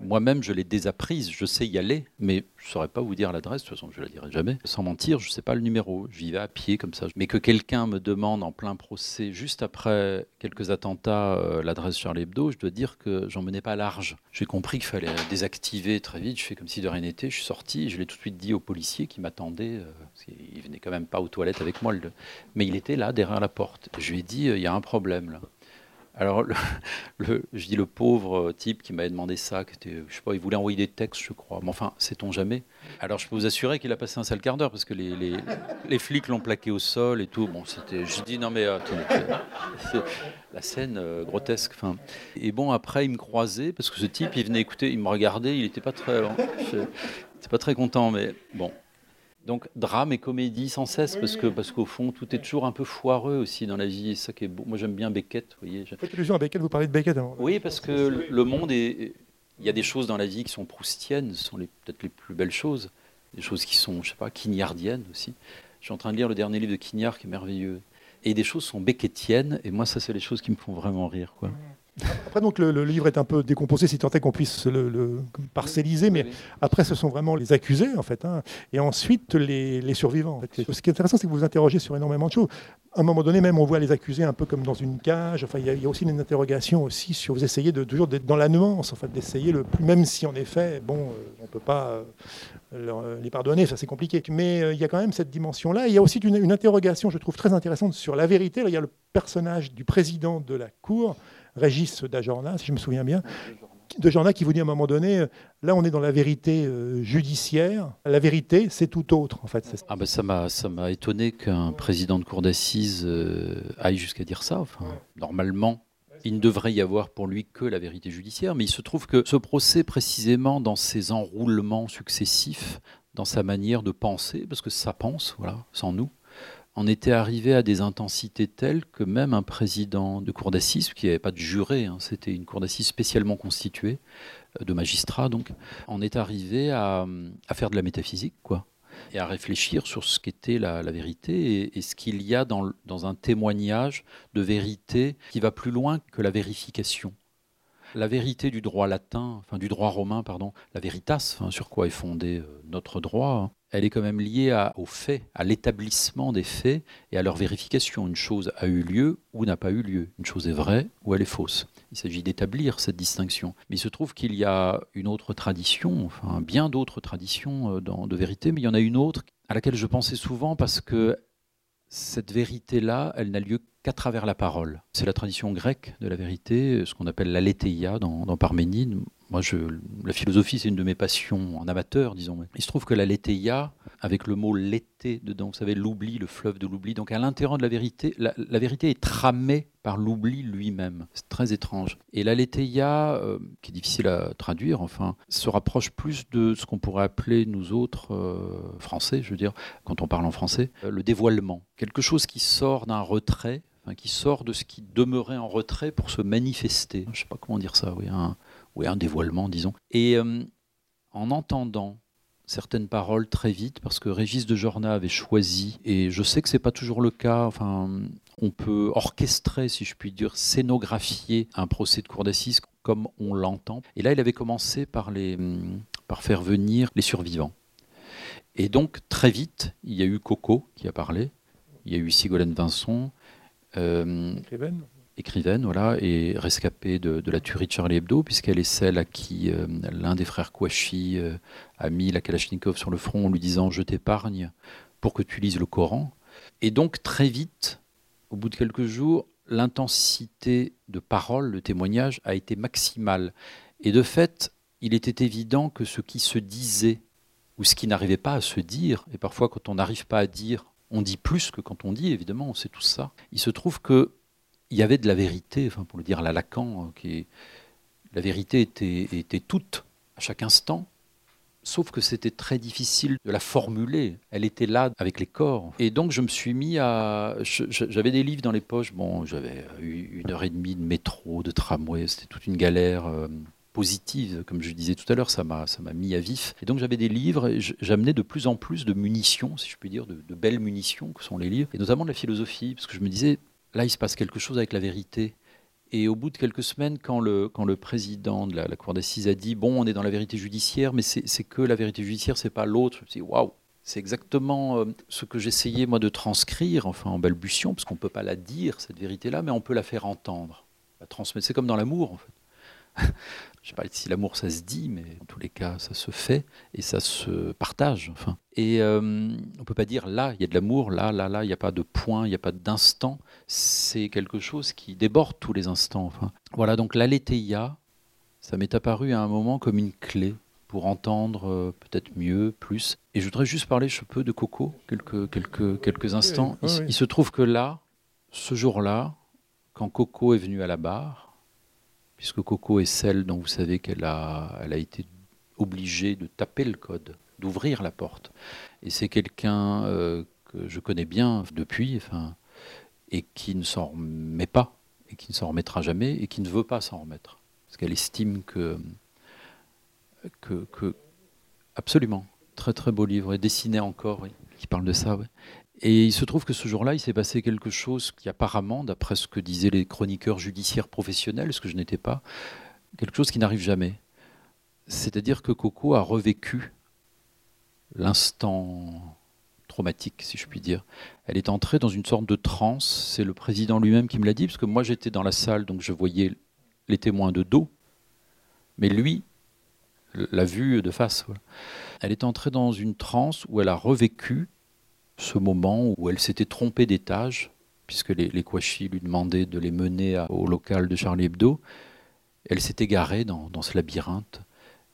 C: moi-même, je l'ai désapprise, je sais y aller, mais je ne saurais pas vous dire l'adresse, de toute façon, je ne la dirai jamais. Sans mentir, je ne sais pas le numéro, j'y vais à pied comme ça. Mais que quelqu'un me demande en plein procès, juste après quelques attentats, euh, l'adresse Charlie Hebdo, je dois dire que j'en menais pas large. J'ai compris qu'il fallait désactiver très vite, je fais comme si de rien n'était, je suis sorti, je l'ai tout de suite dit au policier qui m'attendait, euh, il venait quand même pas aux toilettes avec moi, mais il était là, derrière la porte. Je lui ai dit, euh, il y a un problème là. Alors, le, je dis le pauvre type qui m'avait demandé ça, qui était, je sais pas, il voulait envoyer des textes, je crois. Mais enfin, sait-on jamais Alors, je peux vous assurer qu'il a passé un sale quart d'heure parce que les, les, les flics l'ont plaqué au sol et tout. Bon, c'était. Je dis non mais attendez, la scène euh, grotesque. Et bon, après, il me croisait parce que ce type, il venait écouter, il me regardait, il n'était pas très, pas très content, mais bon. Donc drame et comédie sans cesse, parce que parce qu'au fond, tout est toujours un peu foireux aussi dans la vie. Et ça qui est beau. Moi, j'aime bien Beckett. Vous voyez.
B: Faites allusion à Beckett. Vous parlez de Beckett.
C: Oui, parce que le monde est. Il y a des choses dans la vie qui sont proustiennes, ce sont peut-être les plus belles choses. Des choses qui sont, je sais pas, quignardiennes aussi. Je suis en train de lire le dernier livre de Quignard qui est merveilleux. Et des choses sont beckettiennes, et moi, ça, c'est les choses qui me font vraiment rire. Quoi.
B: Après, donc, le, livre est un peu décomposé, si tant est qu'on puisse le, parcelliser, mais après, ce sont vraiment les accusés, en fait, hein, et ensuite les, survivants. Ce qui est intéressant, c'est que vous vous interrogez sur énormément de choses. À un moment donné, même, on voit les accusés un peu comme dans une cage. Enfin, il y, a aussi une interrogation aussi sur vous essayez de toujours d'être dans la nuance, en fait, d'essayer le plus, même si en effet, bon, euh, on ne peut pas euh, les pardonner, ça c'est compliqué. Mais euh, il y a quand même cette dimension-là. Il y a aussi une, une, interrogation, je trouve très intéressante sur la vérité. il y a le personnage du président de la Cour Régis Dajorna, si je me souviens bien, de Jorna qui vous dit à un moment donné, euh, là on est dans la vérité euh, judiciaire, la vérité c'est tout autre en fait.
C: Ah ben ça m'a ça m'a étonné qu'un président de cour d'assises euh, aille jusqu'à dire ça. Enfin, normalement, il ne devrait y avoir pour lui que la vérité judiciaire, mais il se trouve que ce procès précisément dans ses enroulements successifs, dans sa manière de penser, parce que ça pense, voilà, sans nous, on était arrivé à des intensités telles que même un président de cour d'assises, qui n'avait pas de juré, hein, c'était une cour d'assises spécialement constituée, euh, de magistrats donc, on est arrivé à, faire de la métaphysique, quoi, et à réfléchir sur ce qu'était la, vérité et, ce qu'il y a dans, un témoignage de vérité qui va plus loin que la vérification. La vérité du droit latin, enfin du droit romain, pardon, la veritas, sur quoi est fondé euh, notre droit, hein, elle est quand même liée à, aux faits, à l'établissement des faits et à leur vérification. Une chose a eu lieu ou n'a pas eu lieu. Une chose est vraie ou elle est fausse. Il s'agit d'établir cette distinction. Mais il se trouve qu'il y a une autre tradition, enfin bien d'autres traditions euh, de vérité, mais il y en a une autre à laquelle je pensais souvent parce que cette vérité-là, elle n'a lieu qu'à travers la parole. C'est la tradition grecque de la vérité, ce qu'on appelle l'aletheia dans, dans Parménide. Moi, la philosophie, c'est une de mes passions en amateur, disons. Il se trouve que la letheia, avec le mot l'été dedans, vous savez, l'oubli, le fleuve de l'oubli, donc à l'intérieur de la vérité, la, vérité est tramée par l'oubli lui-même. C'est très étrange. Et la letheia, euh, qui est difficile à traduire, enfin, se rapproche plus de ce qu'on pourrait appeler, nous autres, euh, français, je veux dire, quand on parle en français, euh, le dévoilement. Quelque chose qui sort d'un retrait, qui sort de ce qui demeurait en retrait pour se manifester. Je ne sais pas comment dire ça, oui, un dévoilement, disons. Et euh, en entendant certaines paroles très vite parce que Régis de Jorna avait choisi, et je sais que c'est pas toujours le cas, enfin, on peut orchestrer, si je puis dire, scénographier un procès de cour d'assises comme on l'entend. Et là, il avait commencé par, les, par faire venir les survivants. Et donc, très vite, il y a eu Coco qui a parlé, il y a eu Sigolène Vincent,
B: euh,
C: écrivaine, voilà, et rescapée de, la tuerie de Charlie Hebdo, puisqu'elle est celle à qui euh, l'un des frères Kouachi euh, a mis la Kalachnikov sur le front en lui disant Je t'épargne pour que tu lises le Coran. Et donc, très vite, au bout de quelques jours, l'intensité de parole, le témoignage, a été maximale. Et de fait, il était évident que ce qui se disait, ou ce qui n'arrivait pas à se dire, et parfois quand on n'arrive pas à dire, on dit plus que quand on dit, évidemment, on sait tout ça. Il se trouve que il y avait de la vérité, enfin pour le dire à la Lacan, euh, qui la vérité était, était toute à chaque instant, sauf que c'était très difficile de la formuler. Elle était là avec les corps. Et donc je me suis mis à... J'avais des livres dans les poches, bon, j'avais une heure et demie de métro, de tramway, c'était toute une galère. Euh, positive, comme je disais tout à l'heure, ça m'a mis à vif. Et donc j'avais des livres, et j'amenais de plus en plus de munitions, si je puis dire, de, de, belles munitions que sont les livres, et notamment de la philosophie, parce que je me disais, là, il se passe quelque chose avec la vérité. Et au bout de quelques semaines, quand le, président de la, Cour d'assises a dit Bon, on est dans la vérité judiciaire, mais c'est que la vérité judiciaire, c'est pas l'autre, je Waouh c'est exactement euh, ce que j'essayais moi de transcrire, enfin en balbutiant, parce qu'on ne peut pas la dire, cette vérité-là, mais on peut la faire entendre, la transmettre. C'est comme dans l'amour, en fait. Je ne sais pas si l'amour ça se dit, mais en tous les cas ça se fait et ça se partage. Enfin. Et euh, on ne peut pas dire là il y a de l'amour, là, là, là, il n'y a pas de point, il n'y a pas d'instant. C'est quelque chose qui déborde tous les instants. Enfin. Voilà, donc l'aletheia, ça m'est apparu à un moment comme une clé pour entendre euh, peut-être mieux, plus. Et je voudrais juste parler, je peux, de Coco, quelques, quelques, quelques instants. il se trouve que là, ce jour-là, quand Coco est venu à la barre, puisque Coco est celle dont vous savez qu'elle a, elle a été obligée de taper le code, d'ouvrir la porte. Et c'est quelqu'un euh, que je connais bien depuis, enfin, et qui ne s'en remet pas, et qui ne s'en remettra jamais, et qui ne veut pas s'en remettre. Parce qu'elle estime que, que, que, Absolument. Très très beau livre, et dessiné encore, oui, qui parle de ça. Et il se trouve que ce jour-là, il s'est passé quelque chose qui apparemment, d'après ce que disaient les chroniqueurs judiciaires professionnels, ce que je n'étais pas, quelque chose qui n'arrive jamais. C'est-à-dire que Coco a revécu l'instant traumatique, si je puis dire. Elle est entrée dans une sorte de transe, c'est le président lui-même qui me l'a dit, parce que moi j'étais dans la salle, donc je voyais les témoins de dos, mais lui l'a vue de face. Elle est entrée dans une transe où elle a revécu ce moment où elle s'était trompée d'étage, puisque les, les lui demandaient de les mener au local de Charlie Hebdo. Elle s'est égarée dans, ce labyrinthe.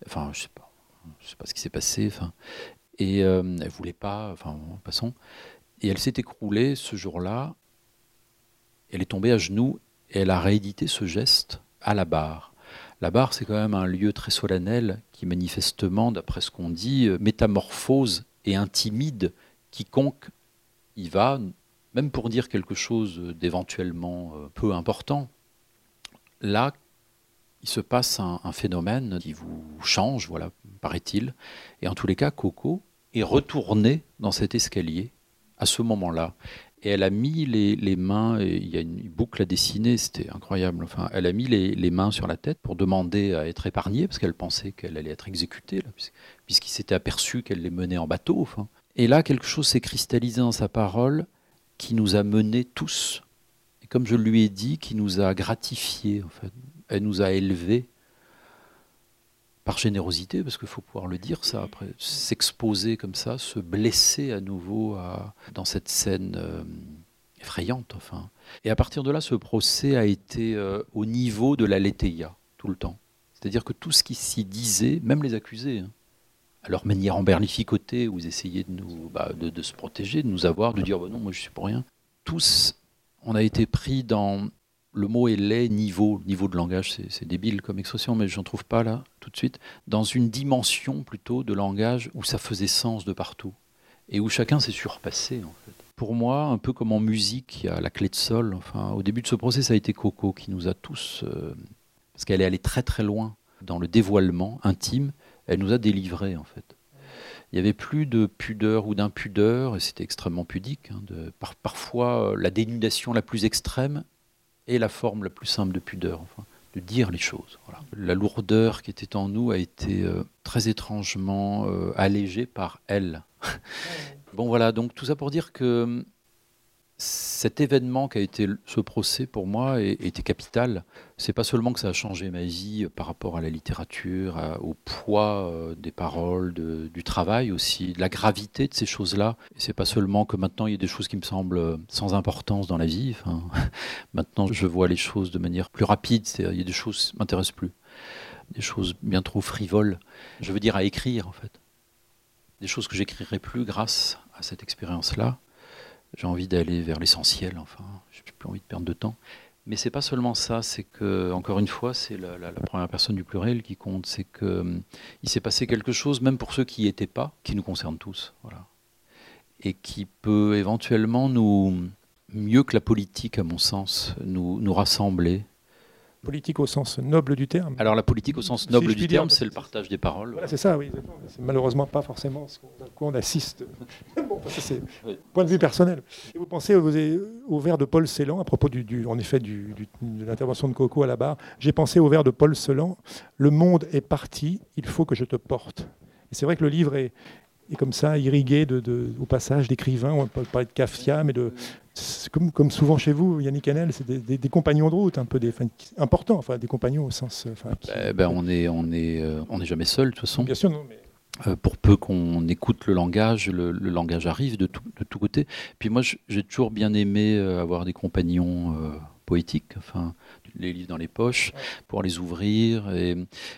C: Enfin, je sais pas, je sais pas ce qui s'est passé. Enfin, et euh, elle voulait pas. Enfin, passons. Et elle s'est écroulée ce jour-là. Elle est tombée à genoux et elle a réédité ce geste à la barre. La barre, c'est quand même un lieu très solennel qui manifestement, d'après ce qu'on dit, euh, métamorphose et intimide quiconque y va, même pour dire quelque chose d'éventuellement euh, peu important, là, il se passe un, phénomène qui vous change, voilà, paraît-il. Et en tous les cas, Coco est retournée dans cet escalier à ce moment-là. Et elle a mis les, mains, il y a une boucle à dessiner, c'était incroyable. Enfin, elle a mis les, mains sur la tête pour demander à être épargnée, parce qu'elle pensait qu'elle allait être exécutée, puisqu'il s'était aperçu qu'elle les menait en bateau. Et là, quelque chose s'est cristallisé dans sa parole qui nous a menés tous, et comme je lui ai dit, qui nous a gratifiés, en. Elle nous a élevés par générosité, parce qu'il faut pouvoir le dire ça, après, s'exposer comme ça, se blesser à nouveau dans cette scène euh, effrayante, enfin. Et à partir de là, ce procès a été euh, au niveau de la letéia, tout le temps. C'est-à-dire que tout ce qui s'y disait, même les accusés, hein, à leur manière emberlificotée, où vous essayez de, nous, bah, de, se protéger, de nous avoir, de dire bah non, moi je suis pour rien. Tous, on a été pris dans. Le mot est laid, niveau, niveau de langage, c'est débile comme expression, mais je n'en trouve pas là tout de suite. Dans une dimension plutôt de langage où ça faisait sens de partout et où chacun s'est surpassé en fait. Pour moi, un peu comme en musique, il y a la clé de sol. Enfin, au début de ce procès, ça a été Coco qui nous a tous, euh, parce qu'elle est allée très très loin dans le dévoilement intime elle nous a délivrés en fait. Il n'y avait plus de pudeur ou d'impudeur, et c'était extrêmement pudique. Hein, de, parfois, euh, la dénudation la plus extrême est la forme la plus simple de pudeur, enfin, de dire les choses. La lourdeur qui était en nous a été euh, très étrangement euh, allégée par elle. bon voilà, donc tout ça pour dire que cet événement qui a été ce procès pour moi était capital. C'est pas seulement que ça a changé ma vie par rapport à la littérature, au poids euh, des paroles, du travail aussi, de la gravité de ces choses-là. C'est pas seulement que maintenant il y a des choses qui me semblent sans importance dans la vie. maintenant je vois les choses de manière plus rapide. Il y a des choses qui m'intéressent plus, des choses bien trop frivoles. Je veux dire à écrire en fait, des choses que j'écrirai plus grâce à cette expérience-là j'ai envie d'aller vers l'essentiel, enfin, j'ai plus envie de perdre de temps. Mais c'est pas seulement ça, c'est que, encore une fois, c'est la, première personne du pluriel qui compte, c'est qu'il hum, s'est passé quelque chose, même pour ceux qui n'y étaient pas, qui nous concerne tous, voilà. Et qui peut éventuellement nous, mieux que la politique, à mon sens, nous, nous rassembler,
B: politique au sens noble du terme.
C: Alors la politique au sens noble du terme, c'est le partage des paroles.
B: c'est ça, oui. C'est malheureusement pas forcément ce à quoi on assiste. bon, c'est point de vue personnel. Et vous pensez au, vers de Paul Celan, à propos du, en effet du, de l'intervention de Coco à la barre. J'ai pensé au vers de Paul Celan, Le monde est parti, il faut que je te porte. Et c'est vrai que le livre est, et comme ça, irrigué de, au passage d'écrivains, on peut parler de Kafka, mais de, comme, comme, souvent chez vous, Yannick Hanel, c'est des, compagnons de route, un peu des, importants, enfin des compagnons au sens.
C: Ben, ben, on est, on est, euh, on n'est jamais seul de toute façon.
B: Bien sûr, non, mais...
C: Euh, pour peu qu'on écoute le langage, le, langage arrive de, tout, de tous côtés. Puis moi, j'ai toujours bien aimé euh, avoir des compagnons poétiques. Enfin, les livres dans les poches pour les ouvrir. Et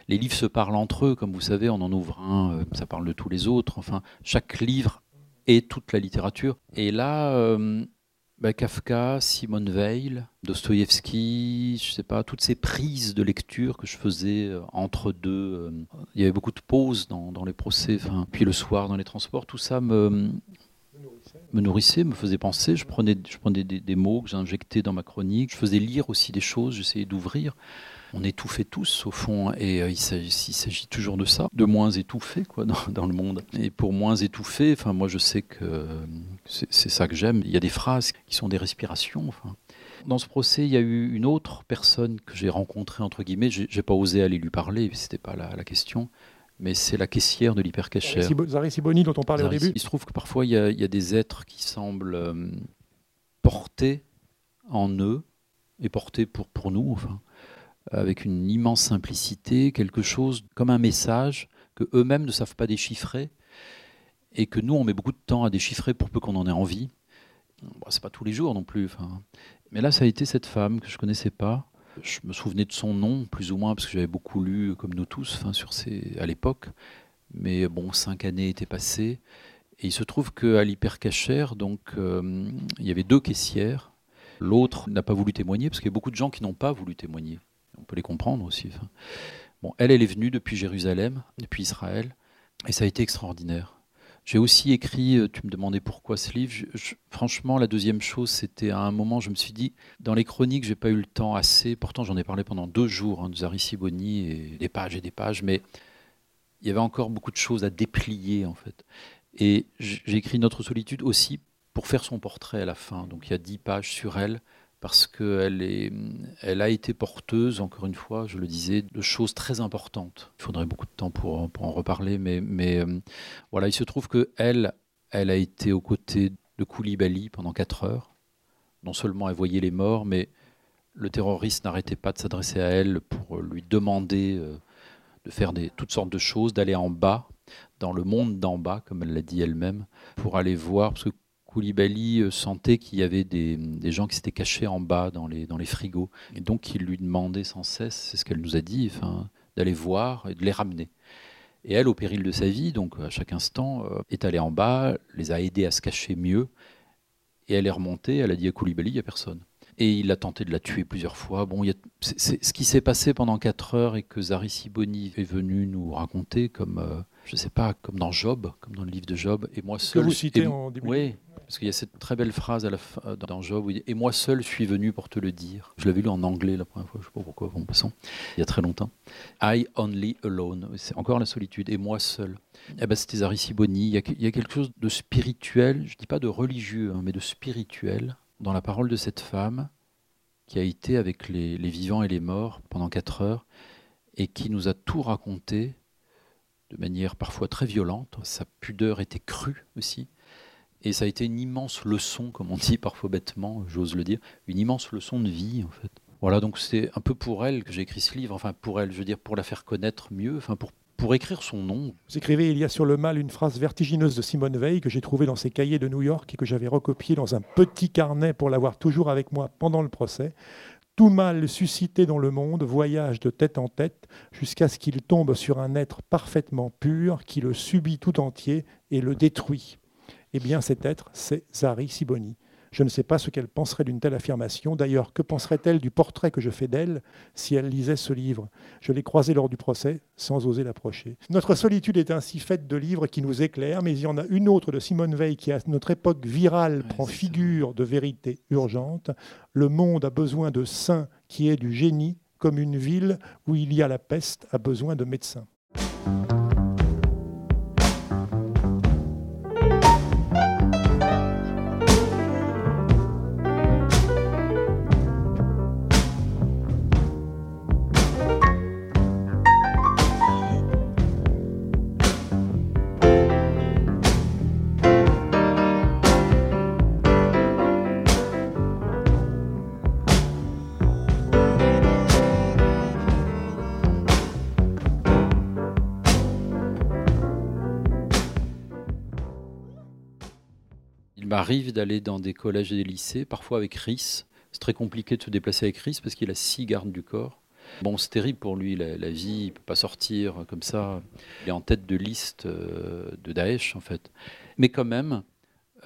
C: les livres se parlent entre eux, comme vous savez, on en ouvre un, euh, ça parle de tous les autres. Enfin, chaque livre est toute la littérature. Et là, euh, bah, Kafka, Simone Veil, Dostoïevski, je sais pas, toutes ces prises de lecture que je faisais euh, entre deux. il y avait beaucoup de pauses dans, les procès, puis le soir dans les transports, tout ça me, nourrissait, me faisait penser. Je prenais, je prenais des, mots que j'injectais dans ma chronique. Je faisais lire aussi des choses, j'essayais d'ouvrir. On étouffait tous, au fond, et euh, il s'agit toujours de ça, de moins étouffé quoi, dans, le monde. Et pour moins étouffé, enfin, moi je sais que c'est ça que j'aime. Il y a des phrases qui sont des respirations. Enfin. Dans ce procès, il y a eu une autre personne que j'ai rencontrée, entre guillemets. J'ai pas osé aller lui parler, c'était pas la, la question mais c'est la caissière de l'hypercachère.
B: Zari Siboni dont on parlait au début.
C: Il se trouve que parfois il y, a, des êtres qui semblent euh, porter en eux et porter pour, pour nous, enfin, avec une immense simplicité, quelque chose comme un message que eux-mêmes ne savent pas déchiffrer et que nous on met beaucoup de temps à déchiffrer pour peu qu'on en ait envie. Bon, c'est pas tous les jours non plus. Mais là, ça a été cette femme que je connaissais pas, je me souvenais de son nom, plus ou moins, parce que j'avais beaucoup lu, comme nous tous, à l'époque. Mais bon, cinq années étaient passées. Et il se trouve qu'à l'hypercachère, donc, euh, il y avait deux caissières. L'autre n'a pas voulu témoigner, parce qu'il y a beaucoup de gens qui n'ont pas voulu témoigner. On peut les comprendre aussi. Bon, elle, elle est venue depuis Jérusalem, depuis Israël, et ça a été extraordinaire. J'ai aussi écrit, euh, tu me demandais pourquoi ce livre. franchement, la deuxième chose, c'était à un moment, je me suis dit, dans les chroniques, j'ai pas eu le temps assez. Pourtant, j'en ai parlé pendant deux jours hein, de et des pages et des pages, mais il y avait encore beaucoup de choses à déplier en fait. Et j'ai écrit Notre solitude aussi pour faire son portrait à la fin. Donc il y a dix pages sur elle parce qu'elle elle a été porteuse, encore une fois, je le disais, de choses très importantes. Il faudrait beaucoup de temps pour, en reparler, mais, euh, voilà, il se trouve que elle, a été aux côtés de Koulibaly pendant quatre heures. Non seulement elle voyait les morts, mais le terroriste n'arrêtait pas de s'adresser à elle pour lui demander euh, de faire toutes sortes de choses, d'aller en bas, dans le monde d'en bas, comme elle l'a dit elle-même, pour aller voir, Koulibaly euh, sentait qu'il y avait des, gens qui s'étaient cachés en bas dans les, dans les frigos. Et donc il lui demandait sans cesse, c'est ce qu'elle nous a dit, enfin, d'aller voir et de les ramener. Et elle, au péril de sa vie, donc à chaque instant, euh, est allée en bas, les a aidés à se cacher mieux. Et elle est remontée, elle a dit à Koulibaly, il n'y a personne. Et il a tenté de la tuer plusieurs fois. Bon, c'est ce qui s'est passé pendant quatre heures et que Zari Siboni est venu nous raconter comme, euh, je sais pas, comme dans Job, comme dans le livre de Job. Et moi
B: seul. Que vous citez en début.
C: Oui, Parce qu'il y a cette très belle phrase à la fin, dans Job où il dit Et moi seul suis venu pour te le dire. Je l'avais lu en anglais la première fois, je ne sais pas pourquoi, en passant, il y a très longtemps. I only alone. C'est encore la solitude. Et moi seul. Eh ben, C'était Zari Siboni. Il y, a, il y, a, quelque chose de spirituel, je ne dis pas de religieux, hein, mais de spirituel dans la parole de cette femme qui a été avec les, les vivants et les morts pendant quatre heures et qui nous a tout raconté de manière parfois très violente. Sa pudeur était crue aussi. Et ça a été une immense leçon, comme on dit parfois bêtement, j'ose le dire, une immense leçon de vie en fait. Voilà, donc c'est un peu pour elle que j'ai écrit ce livre, enfin pour elle, je veux dire, pour la faire connaître mieux, enfin pour, pour écrire son nom.
B: Vous écrivez Il y a sur le mal une phrase vertigineuse de Simone Veil que j'ai trouvée dans ses cahiers de New York et que j'avais recopiée dans un petit carnet pour l'avoir toujours avec moi pendant le procès. Tout mal suscité dans le monde voyage de tête en tête jusqu'à ce qu'il tombe sur un être parfaitement pur qui le subit tout entier et le détruit. Eh bien, cet être, c'est Zari Siboni. Je ne sais pas ce qu'elle penserait d'une telle affirmation. D'ailleurs, que penserait-elle du portrait que je fais d'elle si elle lisait ce livre? Je l'ai croisé lors du procès sans oser l'approcher. Notre solitude est ainsi faite de livres qui nous éclairent, mais il y en a une autre de Simone Veil qui, à notre époque virale, ouais, prend figure de vérité urgente. Le monde a besoin de saints qui est du génie, comme une ville où il y a la peste a besoin de médecins.
C: Il m'arrive d'aller dans des collèges et des lycées, parfois avec RIS. C'est très compliqué de se déplacer avec RIS parce qu'il a six gardes du corps. Bon, c'est terrible pour lui, la, la vie, il ne peut pas sortir comme ça. Il est en tête de liste euh, de Daesh, en fait. Mais quand même,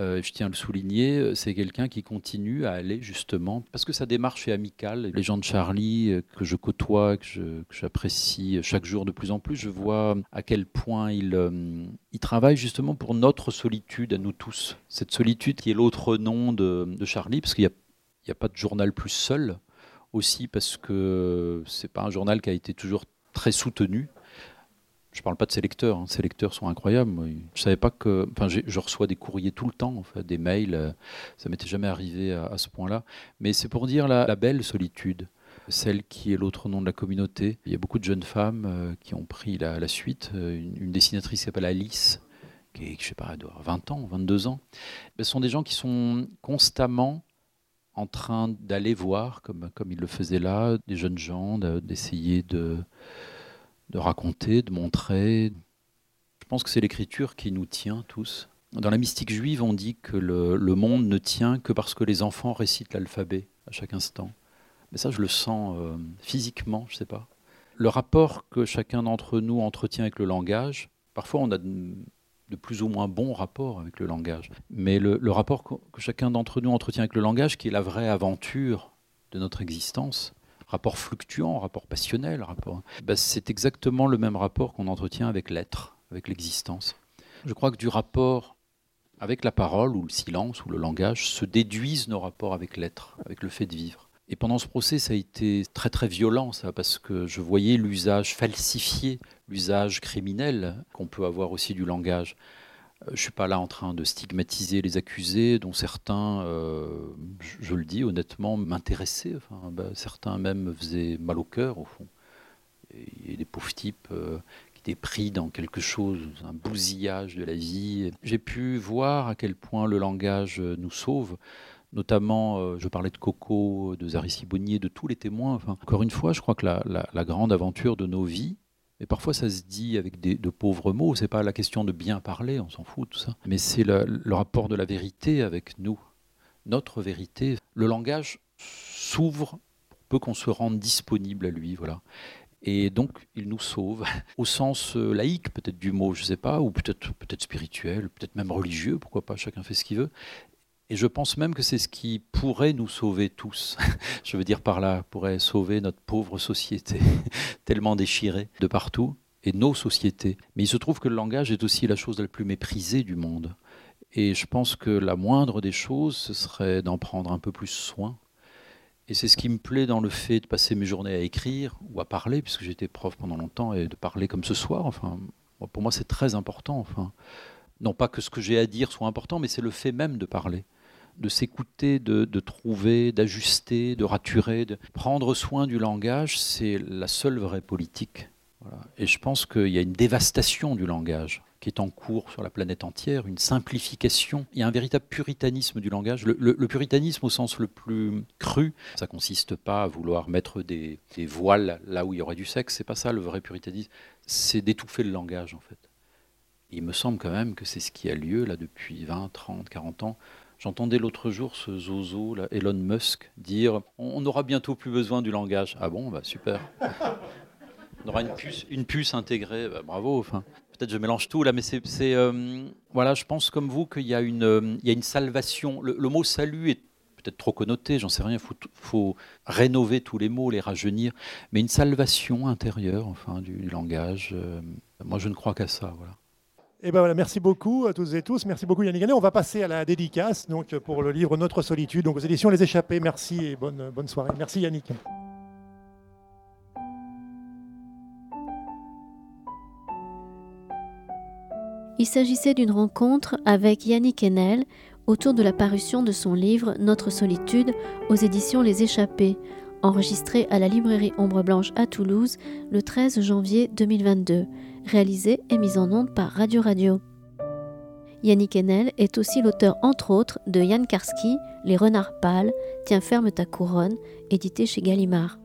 C: euh, je tiens à le souligner, c'est quelqu'un qui continue à aller justement, parce que sa démarche est amicale. Les gens de Charlie, euh, que je côtoie, que j'apprécie chaque jour de plus en plus, je vois à quel point il, euh, il travaille justement pour notre solitude à nous tous. Cette solitude qui est l'autre nom de, de, Charlie, parce qu'il n'y a, a, pas de journal plus seul, aussi parce que c'est pas un journal qui a été toujours très soutenu je ne parle pas de ses lecteurs, hein. ses lecteurs sont incroyables. Je savais pas que, enfin, je reçois des courriers tout le temps, des mails. Euh, ça m'était jamais arrivé à, ce point-là. Mais c'est pour dire la, belle solitude, celle qui est l'autre nom de la communauté. Il y a beaucoup de jeunes femmes euh, qui ont pris la, suite. Euh, une, une, dessinatrice qui s'appelle Alice, qui est, je sais pas, doit 20 ans, 22 ans. ce sont des gens qui sont constamment en train d'aller voir, comme, comme ils le faisaient là, des jeunes gens, d'essayer de de raconter, de montrer. Je pense que c'est l'écriture qui nous tient tous. Dans la mystique juive, on dit que le, monde ne tient que parce que les enfants récitent l'alphabet à chaque instant. Mais ça, je le sens euh, physiquement, je ne sais pas. Le rapport que chacun d'entre nous entretient avec le langage, parfois on a de, plus ou moins bons rapports avec le langage. Mais le, rapport que chacun d'entre nous entretient avec le langage, qui est la vraie aventure de notre existence, rapport fluctuant, rapport passionnel, rapport. Ben, c'est exactement le même rapport qu'on entretient avec l'être, avec l'existence. Je crois que du rapport avec la parole ou le silence ou le langage se déduisent nos rapports avec l'être, avec le fait de vivre. Et pendant ce procès, ça a été très très violent, ça, parce que je voyais l'usage falsifié, l'usage criminel qu'on peut avoir aussi du langage. Je ne suis pas là en train de stigmatiser les accusés, dont certains, euh, je, le dis honnêtement, m'intéressaient. Enfin, bah, certains même me faisaient mal au cœur, au fond. Il y a des pauvres types euh, qui étaient pris dans quelque chose, un bousillage de la vie. J'ai pu voir à quel point le langage nous sauve. Notamment, euh, je parlais de Coco, de Zari Sibonier, de tous les témoins. Encore une fois, je crois que la grande aventure de nos vies, mais parfois, ça se dit avec des, de pauvres mots. C'est pas la question de bien parler, on s'en fout tout ça. Mais c'est le, le, rapport de la vérité avec nous, notre vérité. Le langage s'ouvre peu qu'on se rende disponible à lui, voilà. Et donc, il nous sauve, au sens euh, laïque peut-être du mot, je ne sais pas, ou peut-être peut-être spirituel, peut-être même religieux, pourquoi pas, chacun fait ce qu'il veut. Et je pense même que c'est ce qui pourrait nous sauver tous. je veux dire par là, pourrait sauver notre pauvre société, tellement déchirée de partout, et nos sociétés. Mais il se trouve que le langage est aussi la chose la plus méprisée du monde. Et je pense que la moindre des choses, ce serait d'en prendre un peu plus soin. Et c'est ce qui me plaît dans le fait de passer mes journées à écrire ou à parler, puisque j'étais prof pendant longtemps, et de parler comme ce soir. Enfin, pour moi, c'est très important. Enfin, non pas que ce que j'ai à dire soit important, mais c'est le fait même de parler de s'écouter, de, trouver, d'ajuster, de raturer, de prendre soin du langage, c'est la seule vraie politique. Et je pense qu'il y a une dévastation du langage qui est en cours sur la planète entière, une simplification. Il y a un véritable puritanisme du langage. Le, puritanisme au sens le plus cru, ça consiste pas à vouloir mettre des, des voiles là où il y aurait du sexe. C'est pas ça le vrai puritanisme. C'est d'étouffer le langage en fait. il me semble quand même que c'est ce qui a lieu là depuis 20, 30, 40 ans J'entendais l'autre jour ce zozo, là, Elon Musk, dire on aura bientôt plus besoin du langage. Ah bon, bah super. On aura une puce, intégrée, bah, bravo. Enfin, peut-être je mélange tout là, mais c'est, euh, voilà, je pense comme vous qu'il y a une, euh, y a une salvation. Le, mot salut est peut-être trop connoté, j'en sais rien. Il faut, faut, rénover tous les mots, les rajeunir, mais une salvation intérieure, enfin, du, langage. Euh, moi, je ne crois qu'à ça, voilà.
B: Et ben merci beaucoup à tous et tous. Merci beaucoup Yannick On va passer à la dédicace donc, pour le livre Notre solitude, aux éditions Les Échappés. Merci et bonne, bonne soirée. Merci Yannick.
A: Il s'agissait d'une rencontre avec Yannick Enel autour de la parution de son livre Notre solitude aux éditions Les Échappés, enregistré à la librairie Ombre Blanche à Toulouse le 13 janvier 2022 réalisé et mis en onde par Radio Radio. Yannick Enel est aussi l'auteur entre autres de Yann Karski, Les Renards Pâles, Tiens ferme ta couronne, édité chez Gallimard.